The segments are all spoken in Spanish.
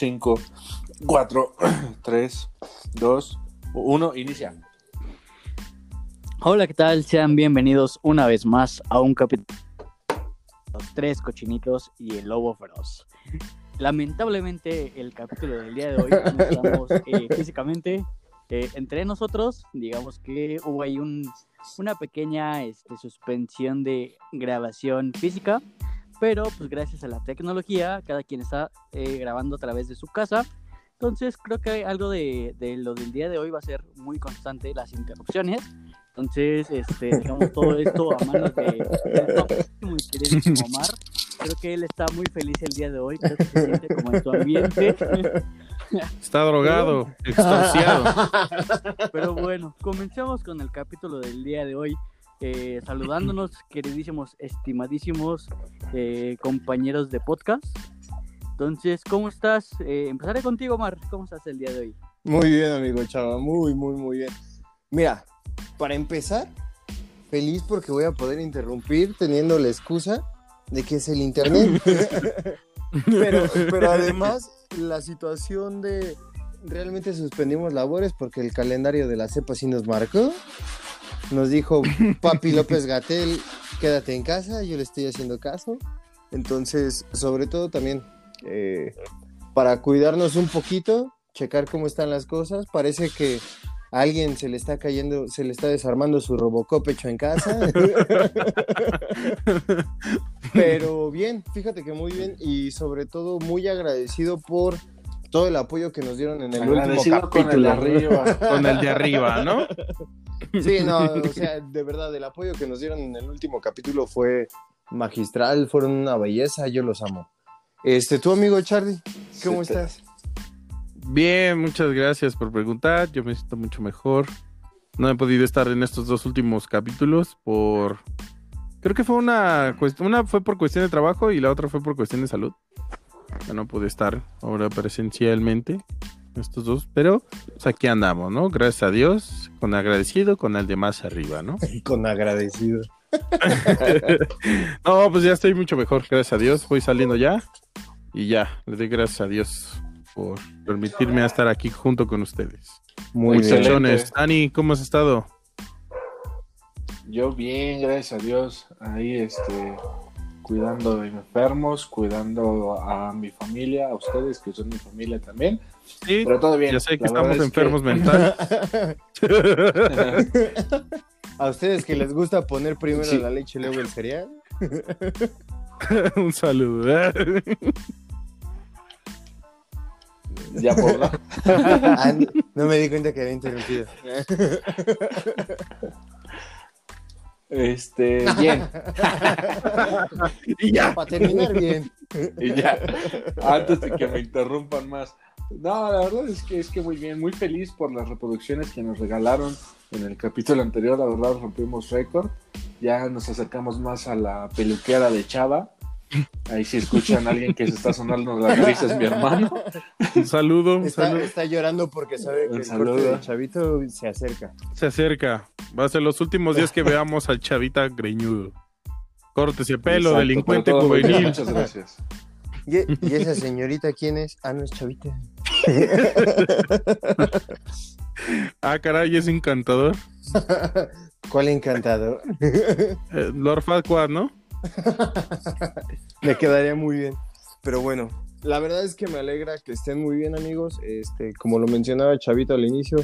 5, 4, 3, 2, 1, inicia. Hola, ¿qué tal? Sean bienvenidos una vez más a un capítulo Los tres cochinitos y el lobo feroz. Lamentablemente el capítulo del día de hoy no estamos eh, físicamente eh, entre nosotros. Digamos que hubo ahí un, una pequeña este, suspensión de grabación física, pero pues gracias a la tecnología cada quien está eh, grabando a través de su casa. Entonces creo que algo de, de lo del día de hoy va a ser muy constante las interrupciones. Entonces, este, dejamos todo esto a manos de queridísimo Omar. Creo que él está muy feliz el día de hoy, creo que se siente como en su ambiente. Está drogado, extasiado. Pero bueno, comencemos con el capítulo del día de hoy. Eh, saludándonos, queridísimos, estimadísimos eh, compañeros de podcast. Entonces, ¿cómo estás? Eh, empezaré contigo, Omar. ¿Cómo estás el día de hoy? Muy bien, amigo Chava, muy, muy, muy bien. Mira, para empezar, feliz porque voy a poder interrumpir teniendo la excusa de que es el internet. pero, pero además, la situación de realmente suspendimos labores porque el calendario de la cepa sí nos marcó. Nos dijo Papi López Gatel, quédate en casa, yo le estoy haciendo caso. Entonces, sobre todo también, eh, para cuidarnos un poquito, checar cómo están las cosas, parece que a alguien se le está cayendo, se le está desarmando su Robocop hecho en casa. Pero bien, fíjate que muy bien y sobre todo muy agradecido por todo el apoyo que nos dieron en el último Agradecido con el de capítulo. arriba. Con el de arriba, ¿no? Sí, no, o sea, de verdad, el apoyo que nos dieron en el último capítulo fue magistral, fueron una belleza, yo los amo. Este, tu amigo Charlie, ¿cómo Sí, estás? Bien, muchas gracias por preguntar. Yo me siento mucho mejor. No he podido estar en estos dos últimos capítulos por. Creo que fue una cuestión. Una fue por cuestión de trabajo y la otra fue por cuestión de salud. Ya no pude estar ahora presencialmente. Estos dos. Pero pues, aquí andamos, ¿no? Gracias a Dios. Con agradecido, con el de más arriba, ¿no? Con agradecido. no, pues ya estoy mucho mejor, gracias a Dios. Voy saliendo ya. Y ya, le doy gracias a Dios por permitirme estar aquí junto con ustedes. Muy. Muchachones, Dani, ¿cómo has estado? Yo bien, gracias a Dios. Ahí, este, cuidando de enfermos, cuidando a mi familia, a ustedes que son mi familia también. Sí, Pero todo bien. ya sé que estamos es enfermos mental. A ustedes que les gusta poner primero Sí. la leche y luego el cereal. Un saludo. ¿eh? Ya por la- Ah, no, no me di cuenta que había interrumpido. Este, bien. y ya. Para terminar bien. Y ya, antes de que me interrumpan más. No, la verdad es que es que muy bien, muy feliz por las reproducciones que nos regalaron en el capítulo anterior. La verdad rompimos récord. Ya nos acercamos más a la peluquera de Chava. Ahí si escuchan a alguien que se está sonando la nariz es mi hermano. Un saludo, un Está, saludo. está llorando porque sabe que Un el chavito se acerca. Se acerca. Va a ser los últimos días que veamos al chavita greñudo. Córtese pelo, Exacto, delincuente juvenil. Muchas gracias. ¿Y, y esa señorita quién es? Ah, no es chavita. Ah, caray, es encantador. ¿Cuál encantador? Eh, Lord Farquaad, ¿no? Me quedaría muy bien. Pero bueno, la verdad es que me alegra que estén muy bien, amigos. Este, como lo mencionaba Chavito al inicio,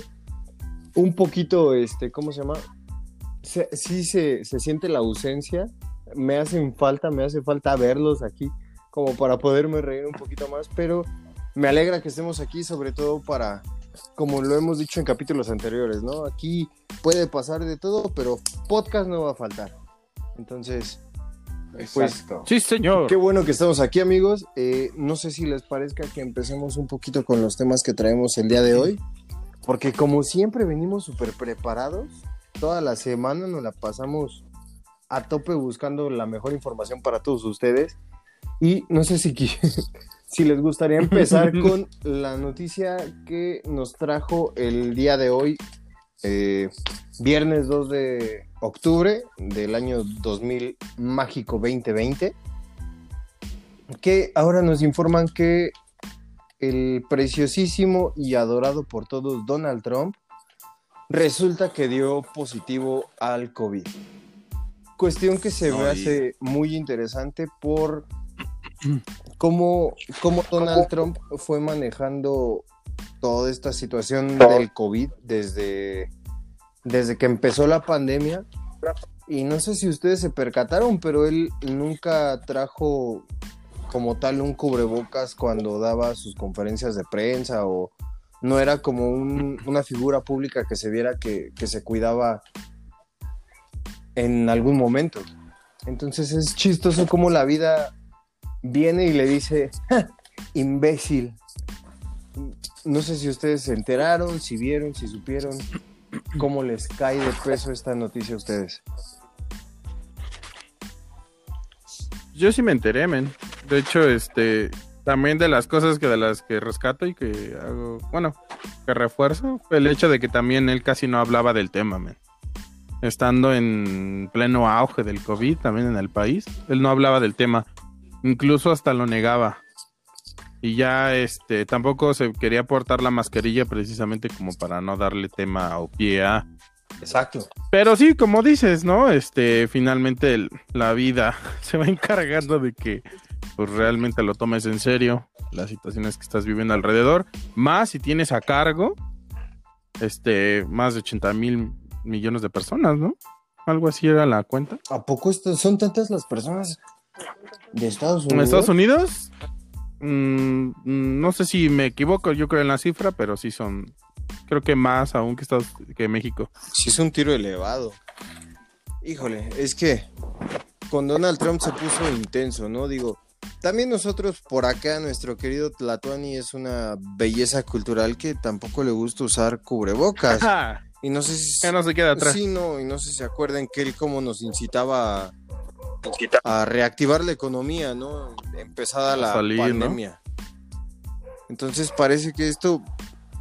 un poquito, este, ¿cómo se llama? Se- sí se, se siente la ausencia. Me hacen falta, me hace falta verlos aquí, como para poderme reír un poquito más. Pero me alegra que estemos aquí, sobre todo para, como lo hemos dicho en capítulos anteriores, ¿no? Aquí puede pasar de todo, pero podcast no va a faltar. Entonces, Exacto. Sí, señor. Qué bueno que estamos aquí, amigos. Eh, no sé si les parezca que empecemos un poquito con los temas que traemos el día de hoy, porque como siempre venimos súper preparados, toda la semana nos la pasamos a tope buscando la mejor información para todos ustedes. Y no sé si, si les gustaría empezar con la noticia que nos trajo el día de hoy, eh, viernes 2 de octubre del año 2000 mágico 2020, que ahora nos informan que el preciosísimo y adorado por todos Donald Trump resulta que dio positivo al COVID. Cuestión que se me hace muy interesante por cómo, cómo Donald Trump fue manejando toda esta situación del COVID desde, desde que empezó la pandemia. Y no sé si ustedes se percataron, pero él nunca trajo como tal un cubrebocas cuando daba sus conferencias de prensa o no era como un- una figura pública que se viera que, se cuidaba en algún momento. Entonces es chistoso como la vida viene y le dice, "Ja, imbécil. No sé si ustedes se enteraron, si vieron, si supieron cómo les cae de peso esta noticia a ustedes. Yo sí me enteré, men. De hecho, este, también de las cosas que de las que rescato y que hago, bueno, que refuerzo, fue el hecho de que también él casi no hablaba del tema, men. Estando en pleno auge del COVID también en el país, él no hablaba del tema. Incluso hasta lo negaba. Y ya este tampoco se quería portar la mascarilla precisamente como para no darle tema o pie a Exacto. pero sí, como dices, ¿no? Este, finalmente el- la vida se va encargando de que pues realmente lo tomes en serio, las situaciones que estás viviendo alrededor, más si tienes a cargo, este, más de 80 mil millones de personas, ¿no? Algo así era la cuenta. ¿A poco esto- son tantas las personas de Estados En Unidos? Estados Unidos, mm, mm, no sé si me equivoco, yo creo en la cifra, pero sí son, creo que más aún que Estados que México. Sí es un tiro elevado. Híjole, es que con Donald Trump se puso intenso, ¿no? Digo, también nosotros por acá, nuestro querido Tlatuani es una belleza cultural que tampoco le gusta usar cubrebocas. Y no sé si... ya no se queda atrás. Sí, no, y no sé si se acuerdan que él como nos incitaba a, a reactivar la economía, ¿no? Empezada la salir, ¿no? pandemia. Entonces parece que esto,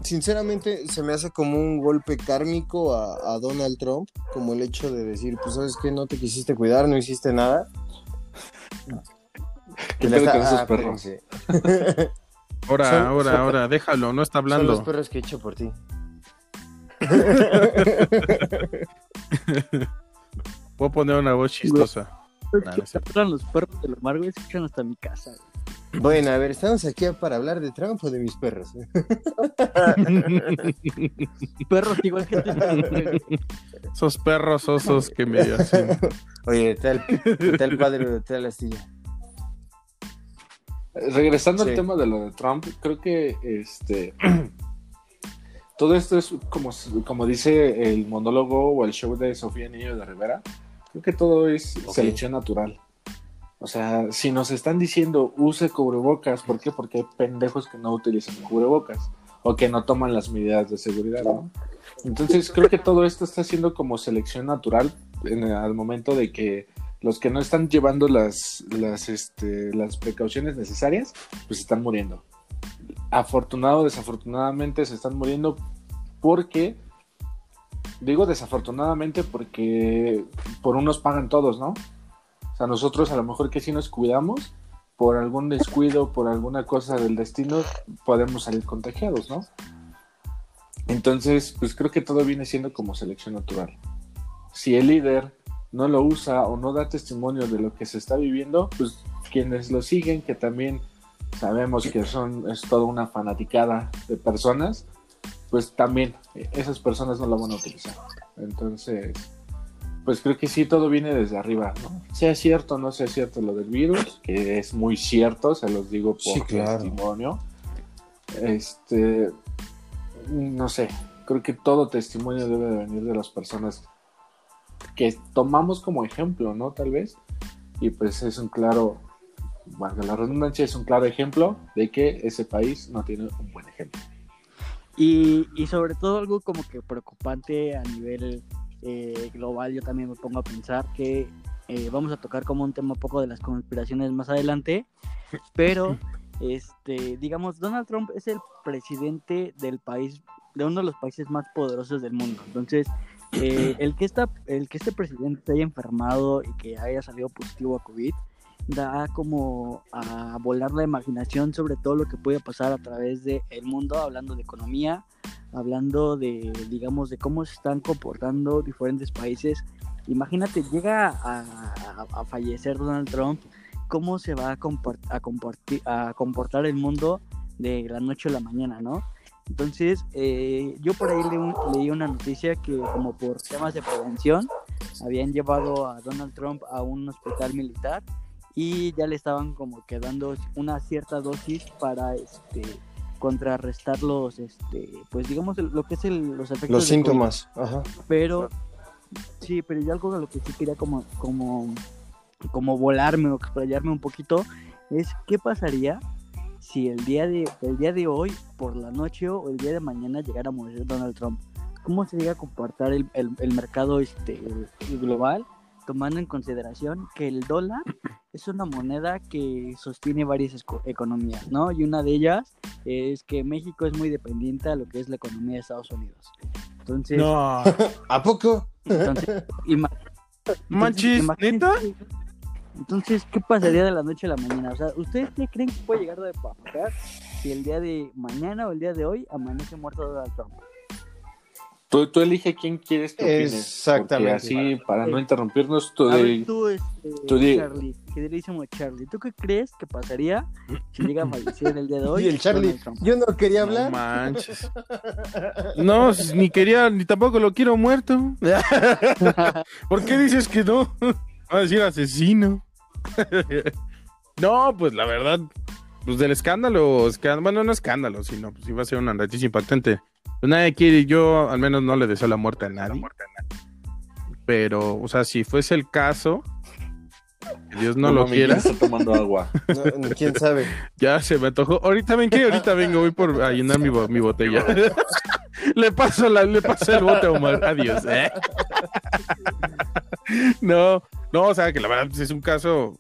sinceramente, se me hace como un golpe kármico a, a Donald Trump, como el hecho de decir, pues sabes que no te quisiste cuidar, no hiciste nada. ¿Qué Le pedo está- con esos ah, perros? Ahora, Son- ahora, son- ahora, déjalo, no está Son los hablando. perros que he hecho por ti. Puedo poner una voz chistosa. Que no escuchan los perros de lo amargo y escuchan hasta mi casa. güey. Bueno, a ver, ¿estamos aquí para hablar de Trump o de mis perros? Perros igual que tú. Esos perros osos que me hacen. Oye, tal, tal padre, tal astilla. Regresando Sí. al tema de lo de Trump, creo que este todo esto es como, como dice el monólogo o el show de Sofía Niño de Rivera. Creo que todo es selección natural. O sea, si nos están diciendo use cubrebocas, ¿por qué? Porque hay pendejos que no utilizan cubrebocas o que no toman las medidas de seguridad, ¿no? Entonces creo que todo esto está siendo como selección natural en el- al momento de que los que no están llevando las, las, este, las precauciones necesarias, pues están muriendo. Afortunado o desafortunadamente se están muriendo porque, digo desafortunadamente porque por unos pagan todos, ¿no? O sea, nosotros a lo mejor que si nos cuidamos, por algún descuido, por alguna cosa del destino, podemos salir contagiados, ¿no? Entonces, pues creo que todo viene siendo como selección natural. Si el líder no lo usa o no da testimonio de lo que se está viviendo, pues quienes lo siguen, que también sabemos que son es toda una fanaticada de personas, pues también eh, esas personas no lo van a utilizar. Entonces, pues creo que sí todo viene desde arriba, ¿no? Sea cierto o no sea cierto lo del virus, que es muy cierto, se los digo por Sí, claro. testimonio. Este, no sé, creo que todo testimonio debe de venir de las personas que tomamos como ejemplo, ¿no? Tal vez. Y pues es un claro, valga la redundancia, es un claro ejemplo de que ese país no tiene un buen ejemplo. Y, y sobre todo algo como que preocupante a nivel eh, global, yo también me pongo a pensar que eh, vamos a tocar como un tema un poco de las conspiraciones más adelante, pero este, digamos, Donald Trump es el presidente del país, de uno de los países más poderosos del mundo. Entonces, eh, el, que esta, el que este presidente se haya enfermado y que haya salido positivo a COVID, da como a volar la imaginación sobre todo lo que puede pasar a través del el mundo, hablando de economía, hablando de, digamos, de cómo se están comportando diferentes países. Imagínate, llega a, a- a fallecer Donald Trump, cómo se va a, a, comporti- a comportar el mundo de la noche a la mañana, ¿no? Entonces, eh, yo por ahí le- leí una noticia que como por temas de prevención habían llevado a Donald Trump a un hospital militar y ya le estaban como que dando una cierta dosis para este contrarrestar los este pues digamos lo que es el- los efectos Los COVID. síntomas. Ajá. pero sí pero yo algo de lo que sí quería como como como volarme o explayarme un poquito es qué pasaría si el día de el día de hoy por la noche o el día de mañana llegara a morir Donald Trump cómo se llega a comportar el, el- el mercado este el global tomando en consideración que el dólar es una moneda que sostiene varias economías, ¿no? Y una de ellas es que México es muy dependiente a lo que es la economía de Estados Unidos. Entonces, No. ¿A poco? entonces, ima- Manches, entonces, ¿neta? imagínense- Entonces, ¿qué pasaría de la noche a la mañana? O sea, ¿ustedes qué creen que puede llegar a pasar si el día de mañana o el día de hoy amanece muerto Donald Trump? Tú, tú elige quién quieres que opines. Exactamente. Así, para no interrumpirnos, tú A de- ver, tú, este, tú Charlie, queridísimo Charlie, ¿tú qué crees que pasaría si llega a fallecer el día de hoy? Y el Charlie, yo no quería No hablar. manches. No, ni quería, ni tampoco lo quiero muerto. ¿Por qué dices que no? Va a decir asesino. No, pues la verdad, pues del escándalo, escándalo bueno, no escándalo, sino pues iba a ser una noticia impactante. Pues nadie quiere, yo al menos no le deseo la muerte a nadie. Pero, o sea, si fuese el caso, que Dios no, lo quiera, ¿quién está tomando agua. No, ¿Quién sabe? ya se me antojó. Ahorita ven que ahorita vengo, voy por a llenar mi, bo- mi botella. le paso la, le paso el bote a Omar. Adiós. ¿eh? no, no, o sea que la verdad pues, es un caso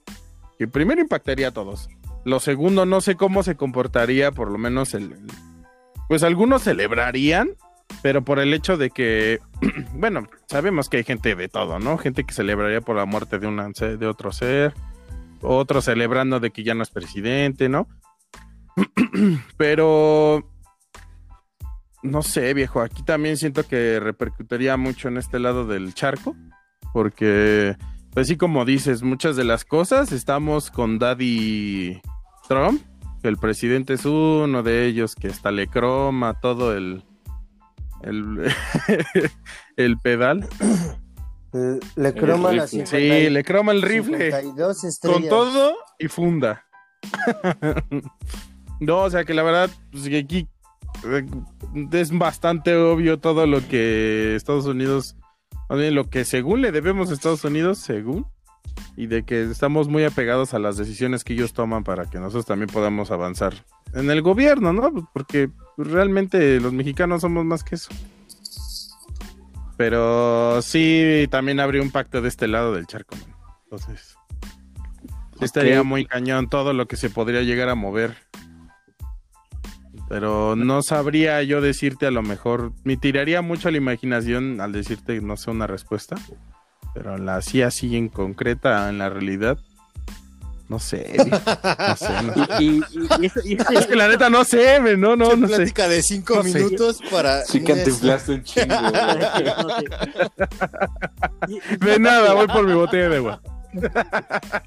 que primero impactaría a todos. Lo segundo, no sé cómo se comportaría, por lo menos el, el- pues algunos celebrarían, pero por el hecho de que, bueno, sabemos que hay gente de todo, ¿no? Gente que celebraría por la muerte de un de otro ser, otros celebrando de que ya no es presidente, ¿no? pero no sé, viejo, aquí también siento que repercutiría mucho en este lado del charco, porque, pues sí, como dices, muchas de las cosas estamos con Daddy Trump, el presidente es uno de ellos, que hasta le croma todo el, el, el pedal. Eh, Le croman a rifle. 50 Sí, le croma el rifle. 52 estrellas. Con todo y funda. no, o sea que la verdad, pues que aquí eh, es bastante obvio todo lo que Estados Unidos, más bien lo que según le debemos a Estados Unidos, según, y de que estamos muy apegados a las decisiones que ellos toman para que nosotros también podamos avanzar en el gobierno, ¿no? Porque realmente los mexicanos somos más que eso. Pero sí, también habría un pacto de este lado del charco. man. Entonces, estaría muy cañón todo lo que se podría llegar a mover. Pero no sabría yo decirte a lo mejor. Me tiraría mucho a la imaginación al decirte, no sé, una respuesta. Pero la así, así en concreta, en la realidad, no sé. no sé, no sé. Y, y, y, eso- y eso- Es que la neta no sé, no, no, no sé. plática de 5 No sé. minutos para. Sí que te inflaste un chingo. sé. De nada, voy por mi botella de agua.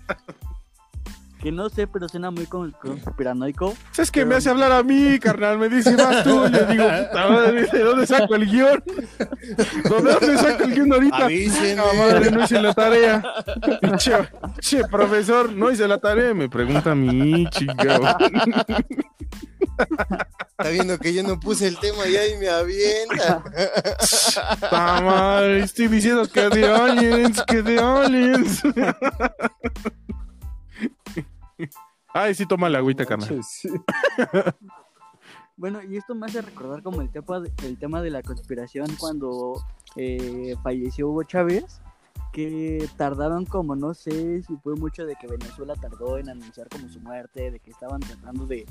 Que no sé, pero suena muy con- conspiranoico. Es que me hace hablar a mí, carnal. Me dice, vas tú. Le digo, puta madre, ¿de dónde saco el guion? ¿De dónde saco el guion ahorita? Avísenme. Ah, madre, no hice la tarea. Pinche, pinche profesor, no hice la tarea. Me pregunta a mí, chica. Está viendo que yo no puse el tema y ahí me avienta. Puta madre, estoy diciendo que de aliens, que de aliens. Ay, sí, toma la agüita, carnal. Bueno, y esto me hace recordar como el tema de, el tema de la conspiración cuando eh, falleció Hugo Chávez, que tardaron como, no sé si fue mucho de que Venezuela tardó en anunciar como su muerte, de que estaban tratando de,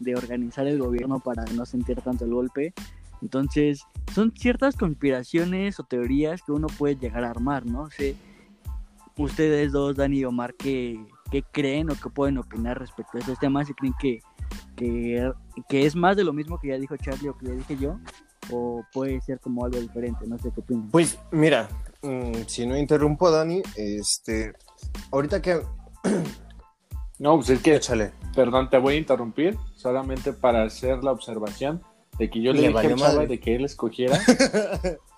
de organizar el gobierno para no sentir tanto el golpe. Entonces, son ciertas conspiraciones o teorías que uno puede llegar a armar, ¿no? sé ustedes dos, Dani y Omar, ¿qué, qué creen o qué pueden opinar respecto a estos temas, si creen que, que, que es más de lo mismo que ya dijo Charlie o que ya dije yo, o puede ser como algo diferente, no sé qué opinan. Pues mira, mm, si no interrumpo a Dani, este, ahorita que... No, pues es que, Échale. perdón, te voy a interrumpir solamente para hacer la observación de que yo le, Le dije al Chava de que él escogiera.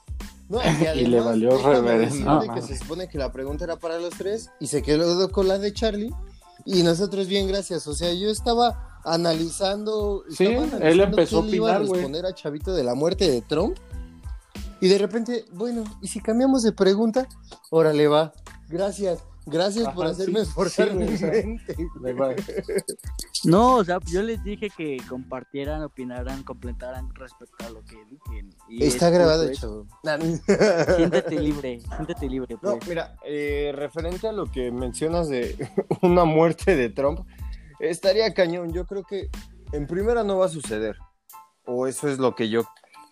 No, Y le valió reverendo. Ah. que se supone que la pregunta era para los tres y se quedó con la de Charlie y nosotros bien gracias. O sea, yo estaba analizando. Sí, estaba él analizando empezó qué a le iba opinar, güey. responder a Chavito de la muerte de Trump y de repente, bueno, ¿y si cambiamos de pregunta? Órale, va. Gracias. Gracias por hacerme sí, esforzar sí, mi güey, o sea, mente. Le va- No, o sea, yo les dije que compartieran, opinaran, completaran respecto a lo que dije. y Está es grabado, justo chavo. Siéntete libre, siéntete libre. No, Pues. mira, eh, referente a lo que mencionas de una muerte de Trump, estaría cañón. Yo creo que en primera no va a suceder. O eso es lo que yo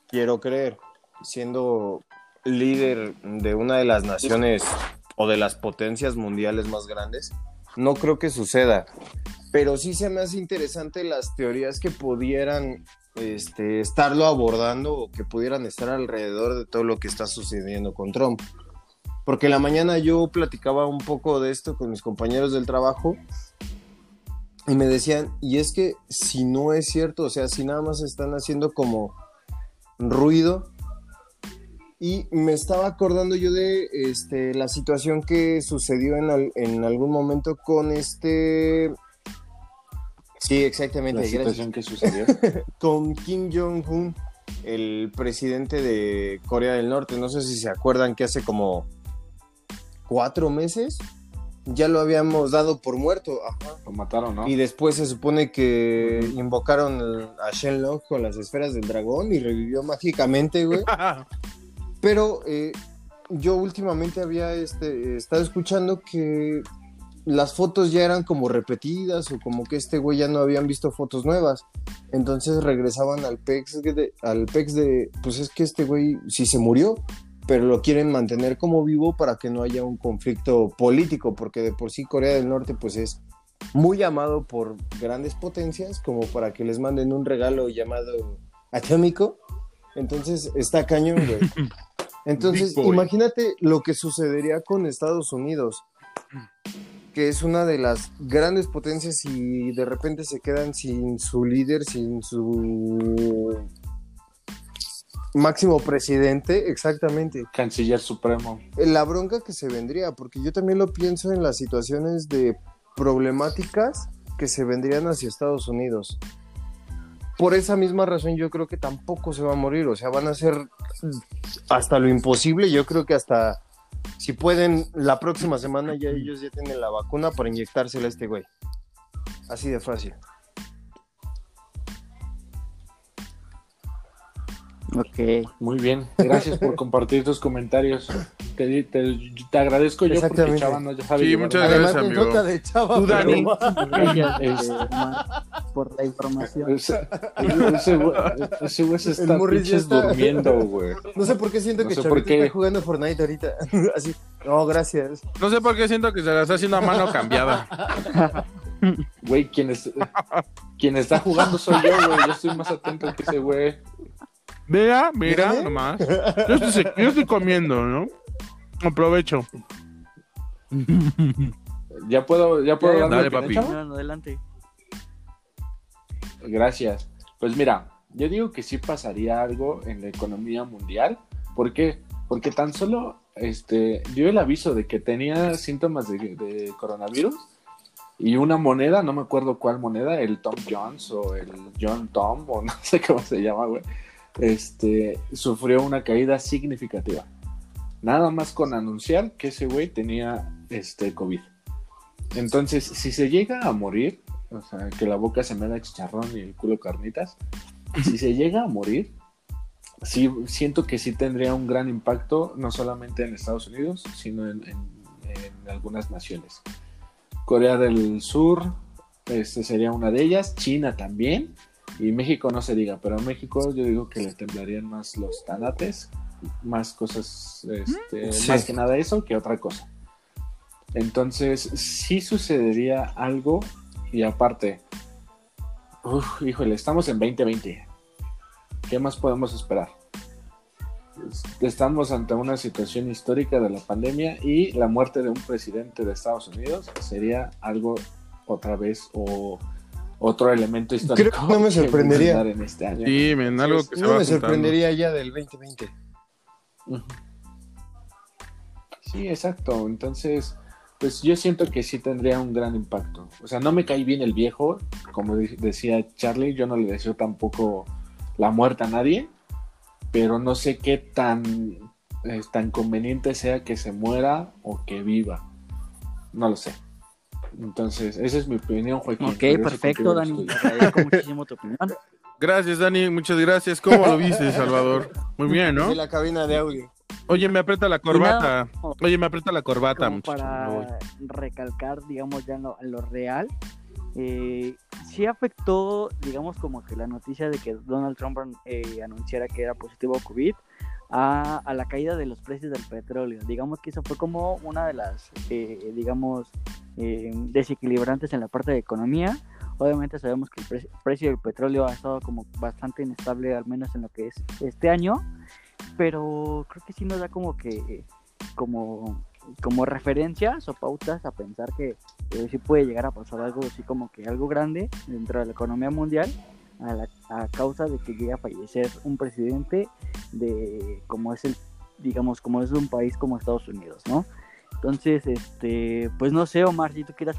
quiero creer. Siendo líder de una de las naciones o de las potencias mundiales más grandes, no creo que suceda. Pero sí se me hace interesante las teorías que pudieran este, estarlo abordando o que pudieran estar alrededor de todo lo que está sucediendo con Trump. Porque la mañana yo platicaba un poco de esto con mis compañeros del trabajo y me decían, y es que si no es cierto, o sea, si nada más están haciendo como ruido, y me estaba acordando yo de este, la situación que sucedió en, al- en algún momento con este... Sí, exactamente. la gracias situación que sucedió. con Kim Jong-un, el presidente de Corea del Norte. No sé si se acuerdan que hace como cuatro meses ya lo habíamos dado por muerto. Ajá. Lo mataron, ¿no? Y después se supone que invocaron a Shenlong con las esferas del dragón y revivió mágicamente, güey. Pero eh, yo últimamente había este, estado escuchando que las fotos ya eran como repetidas o como que este güey ya no habían visto fotos nuevas. Entonces regresaban al PEX de, al PEX de, pues es que este güey sí se murió, pero lo quieren mantener como vivo para que no haya un conflicto político, porque de por sí Corea del Norte pues es muy amado por grandes potencias como para que les manden un regalo llamado atómico. Entonces está cañón, güey. Entonces, imagínate lo que sucedería con Estados Unidos, que es una de las grandes potencias y de repente se quedan sin su líder, sin su máximo presidente, exactamente. Canciller supremo. La bronca que se vendría, porque yo también lo pienso en las situaciones de problemáticas que se vendrían hacia Estados Unidos. Por esa misma razón yo creo que tampoco se va a morir, o sea, van a hacer hasta lo imposible, yo creo que hasta si pueden la próxima semana ya ellos ya tienen la vacuna para inyectársela a este güey. Así de fácil. Ok. Muy bien. Gracias por compartir tus comentarios. Te, te- te agradezco yo porque. Chava no ya sabe Sí, muchas gracias, amigo. de chava. Tú, Dani. pero- Gracias Es- este, Omar, por la información. Ese, ese güey, se El está está- durmiendo, güey. No sé por qué siento No que Chavito está jugando Fortnite ahorita. Así. No, gracias. No sé por qué siento que se la está haciendo a mano cambiada. Güey, quien, es- quien está jugando soy yo, güey. Yo estoy más atento que ese güey. Vea, mira, Mírame. nomás. Yo estoy, yo estoy comiendo, ¿no? Aprovecho. Ya puedo, ya puedo Dale, papi. Adelante. Gracias. Pues mira, yo digo que sí pasaría algo en la economía mundial. ¿Por qué? Porque tan solo este, dio el aviso de que tenía síntomas de, de coronavirus y una moneda, no me acuerdo cuál moneda, el Tom Jones o el John Tom o no sé cómo se llama, güey, este, sufrió una caída significativa. Nada más con anunciar que ese güey tenía este COVID. Entonces, si se llega a morir, o sea, que la boca se me da chicharrón y el culo carnitas, si se llega a morir, sí siento que sí tendría un gran impacto, no solamente en Estados Unidos, sino en, algunas naciones. Corea del Sur este sería una de ellas, China también, y México no se diga, pero a México yo digo que le temblarían más los tanates, más cosas, este, Sí. más que nada eso que otra cosa. Entonces, sí sucedería algo y aparte, uf, híjole, estamos en 2020. ¿Qué más podemos esperar? Estamos ante una situación histórica de la pandemia y la muerte de un presidente de Estados Unidos sería algo otra vez o otro elemento histórico. Creo que no me sorprendería. En este año. Sí, men, algo que se No va me juntando. sorprendería ya del 2020. Sí, exacto. Entonces, pues yo siento que sí tendría un gran impacto. O sea, no me cae bien el viejo, como de- decía Charlie, yo no le deseo tampoco la muerte a nadie, pero no sé qué tan, eh, tan conveniente sea que se muera o que viva. No lo sé. Entonces, esa es mi opinión, Joaquín. Ok, perfecto, Dani. agradezco muchísimo tu opinión. Gracias, Dani, muchas gracias. ¿Cómo lo viste, Salvador? Muy bien, ¿no? De la cabina de audio. Oye, me aprieta la corbata. Oye, me aprieta la corbata, como para recalcar, digamos, ya en lo, en lo real, eh, sí afectó, digamos, como que la noticia de que Donald Trump eh, anunciara que era positivo a COVID a, a la caída de los precios del petróleo. Digamos que eso fue como una de las, eh, digamos, eh, desequilibrantes en la parte de economía. Obviamente sabemos que el pre- precio del petróleo ha estado como bastante inestable, al menos en lo que es este año, pero creo que sí nos da como que, como como referencias o pautas a pensar que eh, sí puede llegar a pasar algo así como que algo grande dentro de la economía mundial a, causa de que llegue a fallecer un presidente de como es el digamos como es un país como Estados Unidos no entonces este pues no sé Omar si tú quieras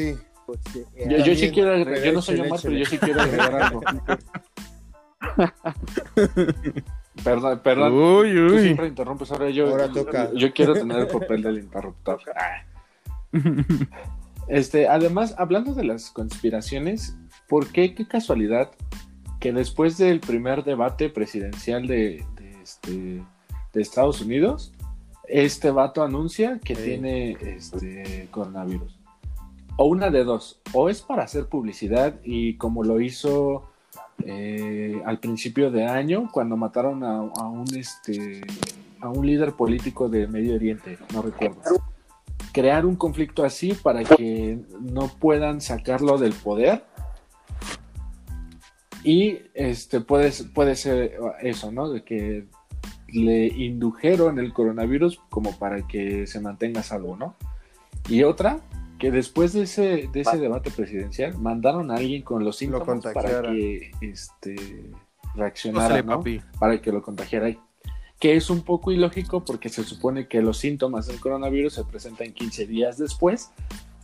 Sí. pues, eh, Yo, yo sí quiero agregar, yo no soy Omar, pero yo sí quiero agregar algo. perdón, perdón. Uy, Tú uy. siempre interrumpes, ahora yo, Ahora toca. yo quiero tener el papel del interruptor. Este, además, hablando de las conspiraciones, ¿por qué, qué casualidad que después del primer debate presidencial de, de, este, de Estados Unidos, este vato anuncia que Sí. tiene este coronavirus? O una de dos, o es para hacer publicidad y como lo hizo eh, al principio de año cuando mataron a, un este a un líder político de Medio Oriente, no recuerdo. Crear un conflicto así para que no puedan sacarlo del poder. Y este puede, puede ser eso, ¿no? De que le indujeron el coronavirus como para que se mantenga salvo, ¿no? Y otra, que después de ese, de ese debate presidencial mandaron a alguien con los síntomas para que este, reaccionara, ¿no? papi. para que lo contagiara. Que es un poco ilógico porque se supone que los síntomas del coronavirus se presentan 15 días después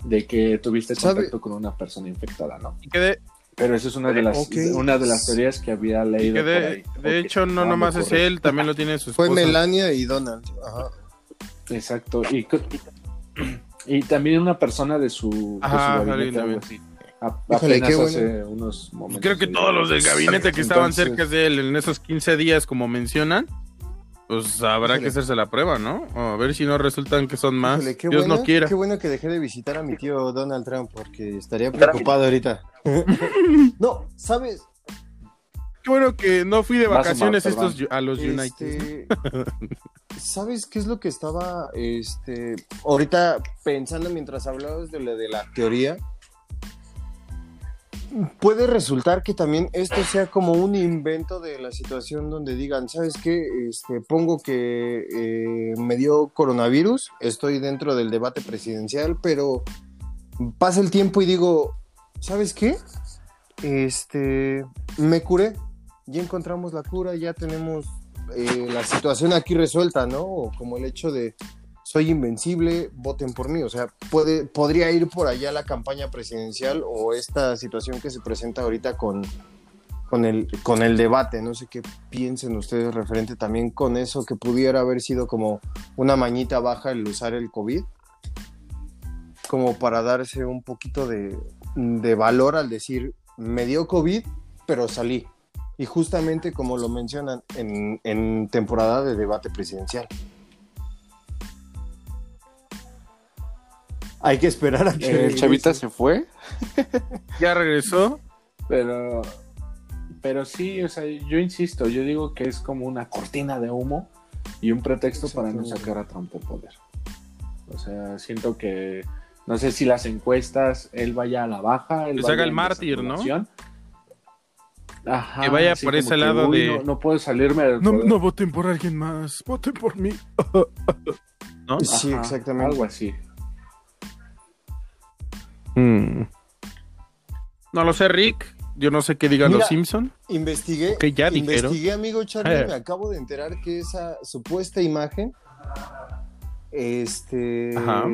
de que tuviste ¿Sabe? contacto con una persona infectada, ¿no? Y que de, Pero esa es una de las, Ok. una de las teorías que había y leído. que por de, ahí, hecho, no nomás es él, también lo tiene su Fue esposa. Melania y Donald. Ajá. Exacto. Y, co- y también una persona de su, de su Ajá, gabinete, alguien. A- Híjole, apenas qué bueno. hace unos momentos. Creo que todos los del gabinete que estaban Entonces- cerca de él en esos 15 días, como mencionan, pues habrá Híjole. que hacerse la prueba, ¿no? A ver si no resultan que son más. Híjole, qué Dios bueno, no quiera. Qué bueno que dejé de visitar a mi tío Donald Trump porque estaría preocupado ahorita. no, ¿sabes? Qué bueno que no fui de vacaciones estos a los United. Este, ¿Sabes qué es lo que estaba este, ahorita pensando mientras hablabas de la, de la teoría? Puede resultar que también esto sea como un invento de la situación donde digan, ¿sabes qué? Este, pongo que eh, me dio coronavirus, estoy dentro del debate presidencial, pero pasa el tiempo y digo, ¿sabes qué? Este, me curé, ya encontramos la cura, ya tenemos eh, la situación aquí resuelta, ¿no? O como el hecho de soy invencible, voten por mí. O sea, puede, podría ir por allá la campaña presidencial o esta situación que se presenta ahorita con, con, el, con el debate. No sé qué piensen ustedes referente también con eso, que pudiera haber sido como una mañita baja el usar el COVID, como para darse un poquito de, de valor al decir, me dio COVID, pero salí. Y justamente como lo mencionan en, en temporada de debate presidencial. Hay que esperar a que... El chavita se fue, Ya regresó. pero, pero sí, o sea, yo insisto, yo digo que es como una cortina de humo y un pretexto para no sacar a Trump del poder. O sea, siento que no sé si las encuestas él vaya a la baja, él Que se vaya haga el mártir, ¿no? Ajá, Que vaya por ese que, lado uy, de- No, no puedo salirme del No, no voten por alguien más, voten por mí. ¿No? Sí, Ajá, exactamente. Algo así. Mm. No lo sé, Rick. Yo no sé qué digan Mira, los Simpson. Investigué, Que ya dijeron. investigué, amigo Charlie, Eh. me acabo de enterar que esa supuesta imagen, este, Ajá.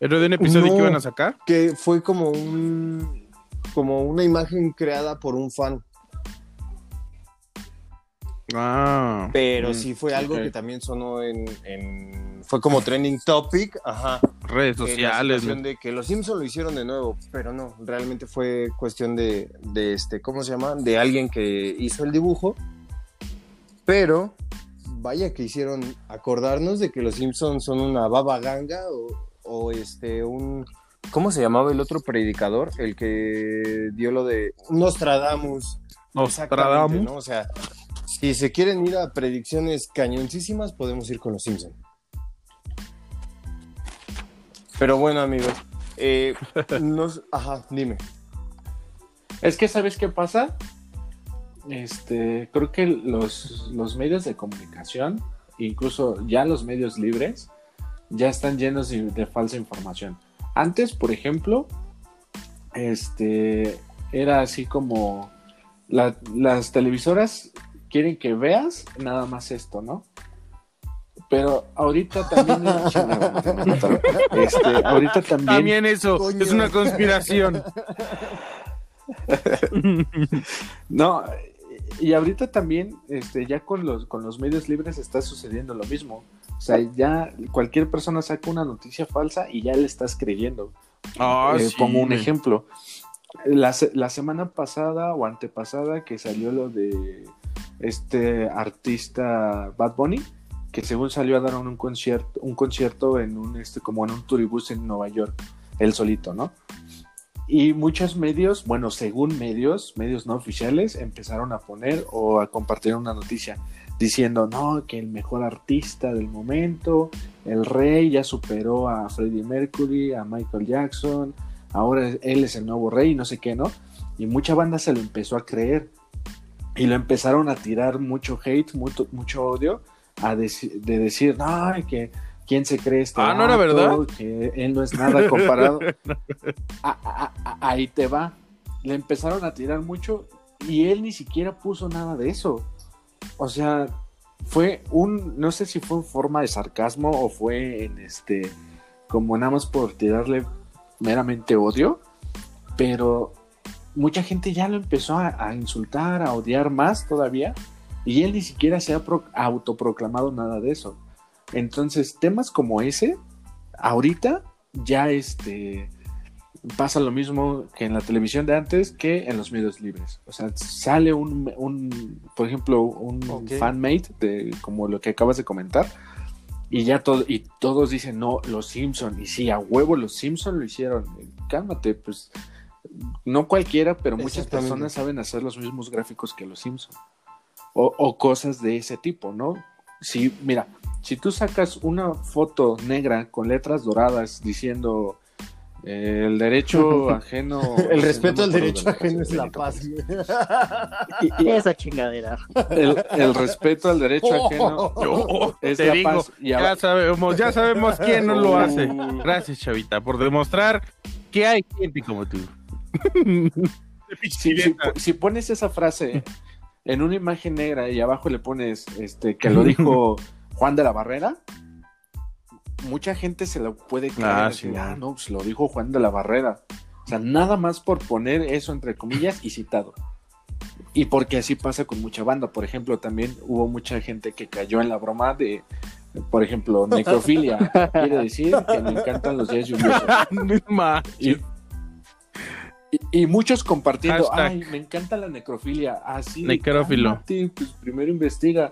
¿Era de un episodio No. que iban a sacar? que fue como un, como una imagen creada por un fan, Ah. pero Mm, sí fue algo que también sonó en, en- fue como trending topic, ajá, Redes en sociales. situación de que los Simpsons lo hicieron de nuevo, pero no, realmente fue cuestión de, de este, ¿cómo se llama? De alguien que hizo el dibujo, pero vaya que hicieron acordarnos de que los Simpsons son una baba ganga o, o, este, un, ¿cómo se llamaba el otro predicador? El que dio lo de Nostradamus. Nostradamus. ¿no? O sea, si se quieren ir a predicciones cañoncísimas, podemos ir con los Simpsons. Pero bueno, amigos. eh, nos- Ajá, dime. Es que, ¿sabes qué pasa? Este, creo que los, los medios de comunicación, incluso ya los medios libres, ya están llenos de, de falsa información. Antes, por ejemplo, este, era así como la- las televisoras quieren que veas nada más esto, ¿no? Pero ahorita también. Este, ahorita también, También eso, Coño. es una conspiración. No, y ahorita también, este, ya con los, con los medios libres está sucediendo lo mismo. O sea, ya cualquier persona saca una noticia falsa y ya le estás creyendo. Ah, Eh, sí, pongo un ejemplo. La, la semana pasada o antepasada que salió lo de este artista Bad Bunny, que según salió a dar un concierto, un concierto en un este, como en un turibús en Nueva York, él solito, ¿no? Y muchos medios, bueno, según medios, medios no oficiales, empezaron a poner o a compartir una noticia diciendo, no, que el mejor artista del momento, el rey ya superó a Freddie Mercury, a Michael Jackson, ahora él es el nuevo rey, no sé qué, ¿no? Y mucha banda se lo empezó a creer y lo empezaron a tirar mucho hate, mucho, mucho odio, a de decir, no, que quién se cree este Ah, ¿no era verdad? Que él no es nada comparado. A- a- a- ahí te va. Le empezaron a tirar mucho y él ni siquiera puso nada de eso. O sea, fue un, no sé si fue en forma de sarcasmo o fue en este, como nada más por tirarle meramente odio, pero mucha gente ya lo empezó a, a insultar, a odiar más todavía, y él ni siquiera se ha pro- autoproclamado nada de eso. Entonces, temas como ese, ahorita ya este pasa lo mismo que en la televisión de antes que en los medios libres. O sea, sale un, un por ejemplo, un Ok. fanmate de como lo que acabas de comentar y ya todo y todos dicen, "No, los Simpson." Y sí, a huevo los Simpson lo hicieron. Cálmate, pues no cualquiera, pero muchas personas saben hacer los mismos gráficos que los Simpson. O, o cosas de ese tipo, ¿no? Si, mira, si tú sacas una foto negra con letras doradas diciendo eh, el derecho ajeno. El respeto al derecho de ajeno es la paz. Y- y Esa chingadera. el, el respeto al derecho ajeno Yo es te la digo, paz. Y ya sabemos, ya sabemos quién no lo hace. Uh. Gracias, Chavita, por demostrar que hay gente como tú. si, si- si pones esa frase en una imagen negra y abajo le pones este que lo dijo Juan de la Barrera, mucha gente se lo puede creer. Ah, sí. ah, no, pues lo dijo Juan de la Barrera. O sea, nada más por poner eso entre comillas y citado. Y porque así pasa con mucha banda. Por ejemplo, también hubo mucha gente que cayó en la broma de, por ejemplo, necrofilia. Quiere decir que me encantan los días lluviosos. Y, y- y muchos compartiendo, Hashtag. ay, me encanta la necrofilia. Así, Necrófilo. cálmate, pues primero investiga.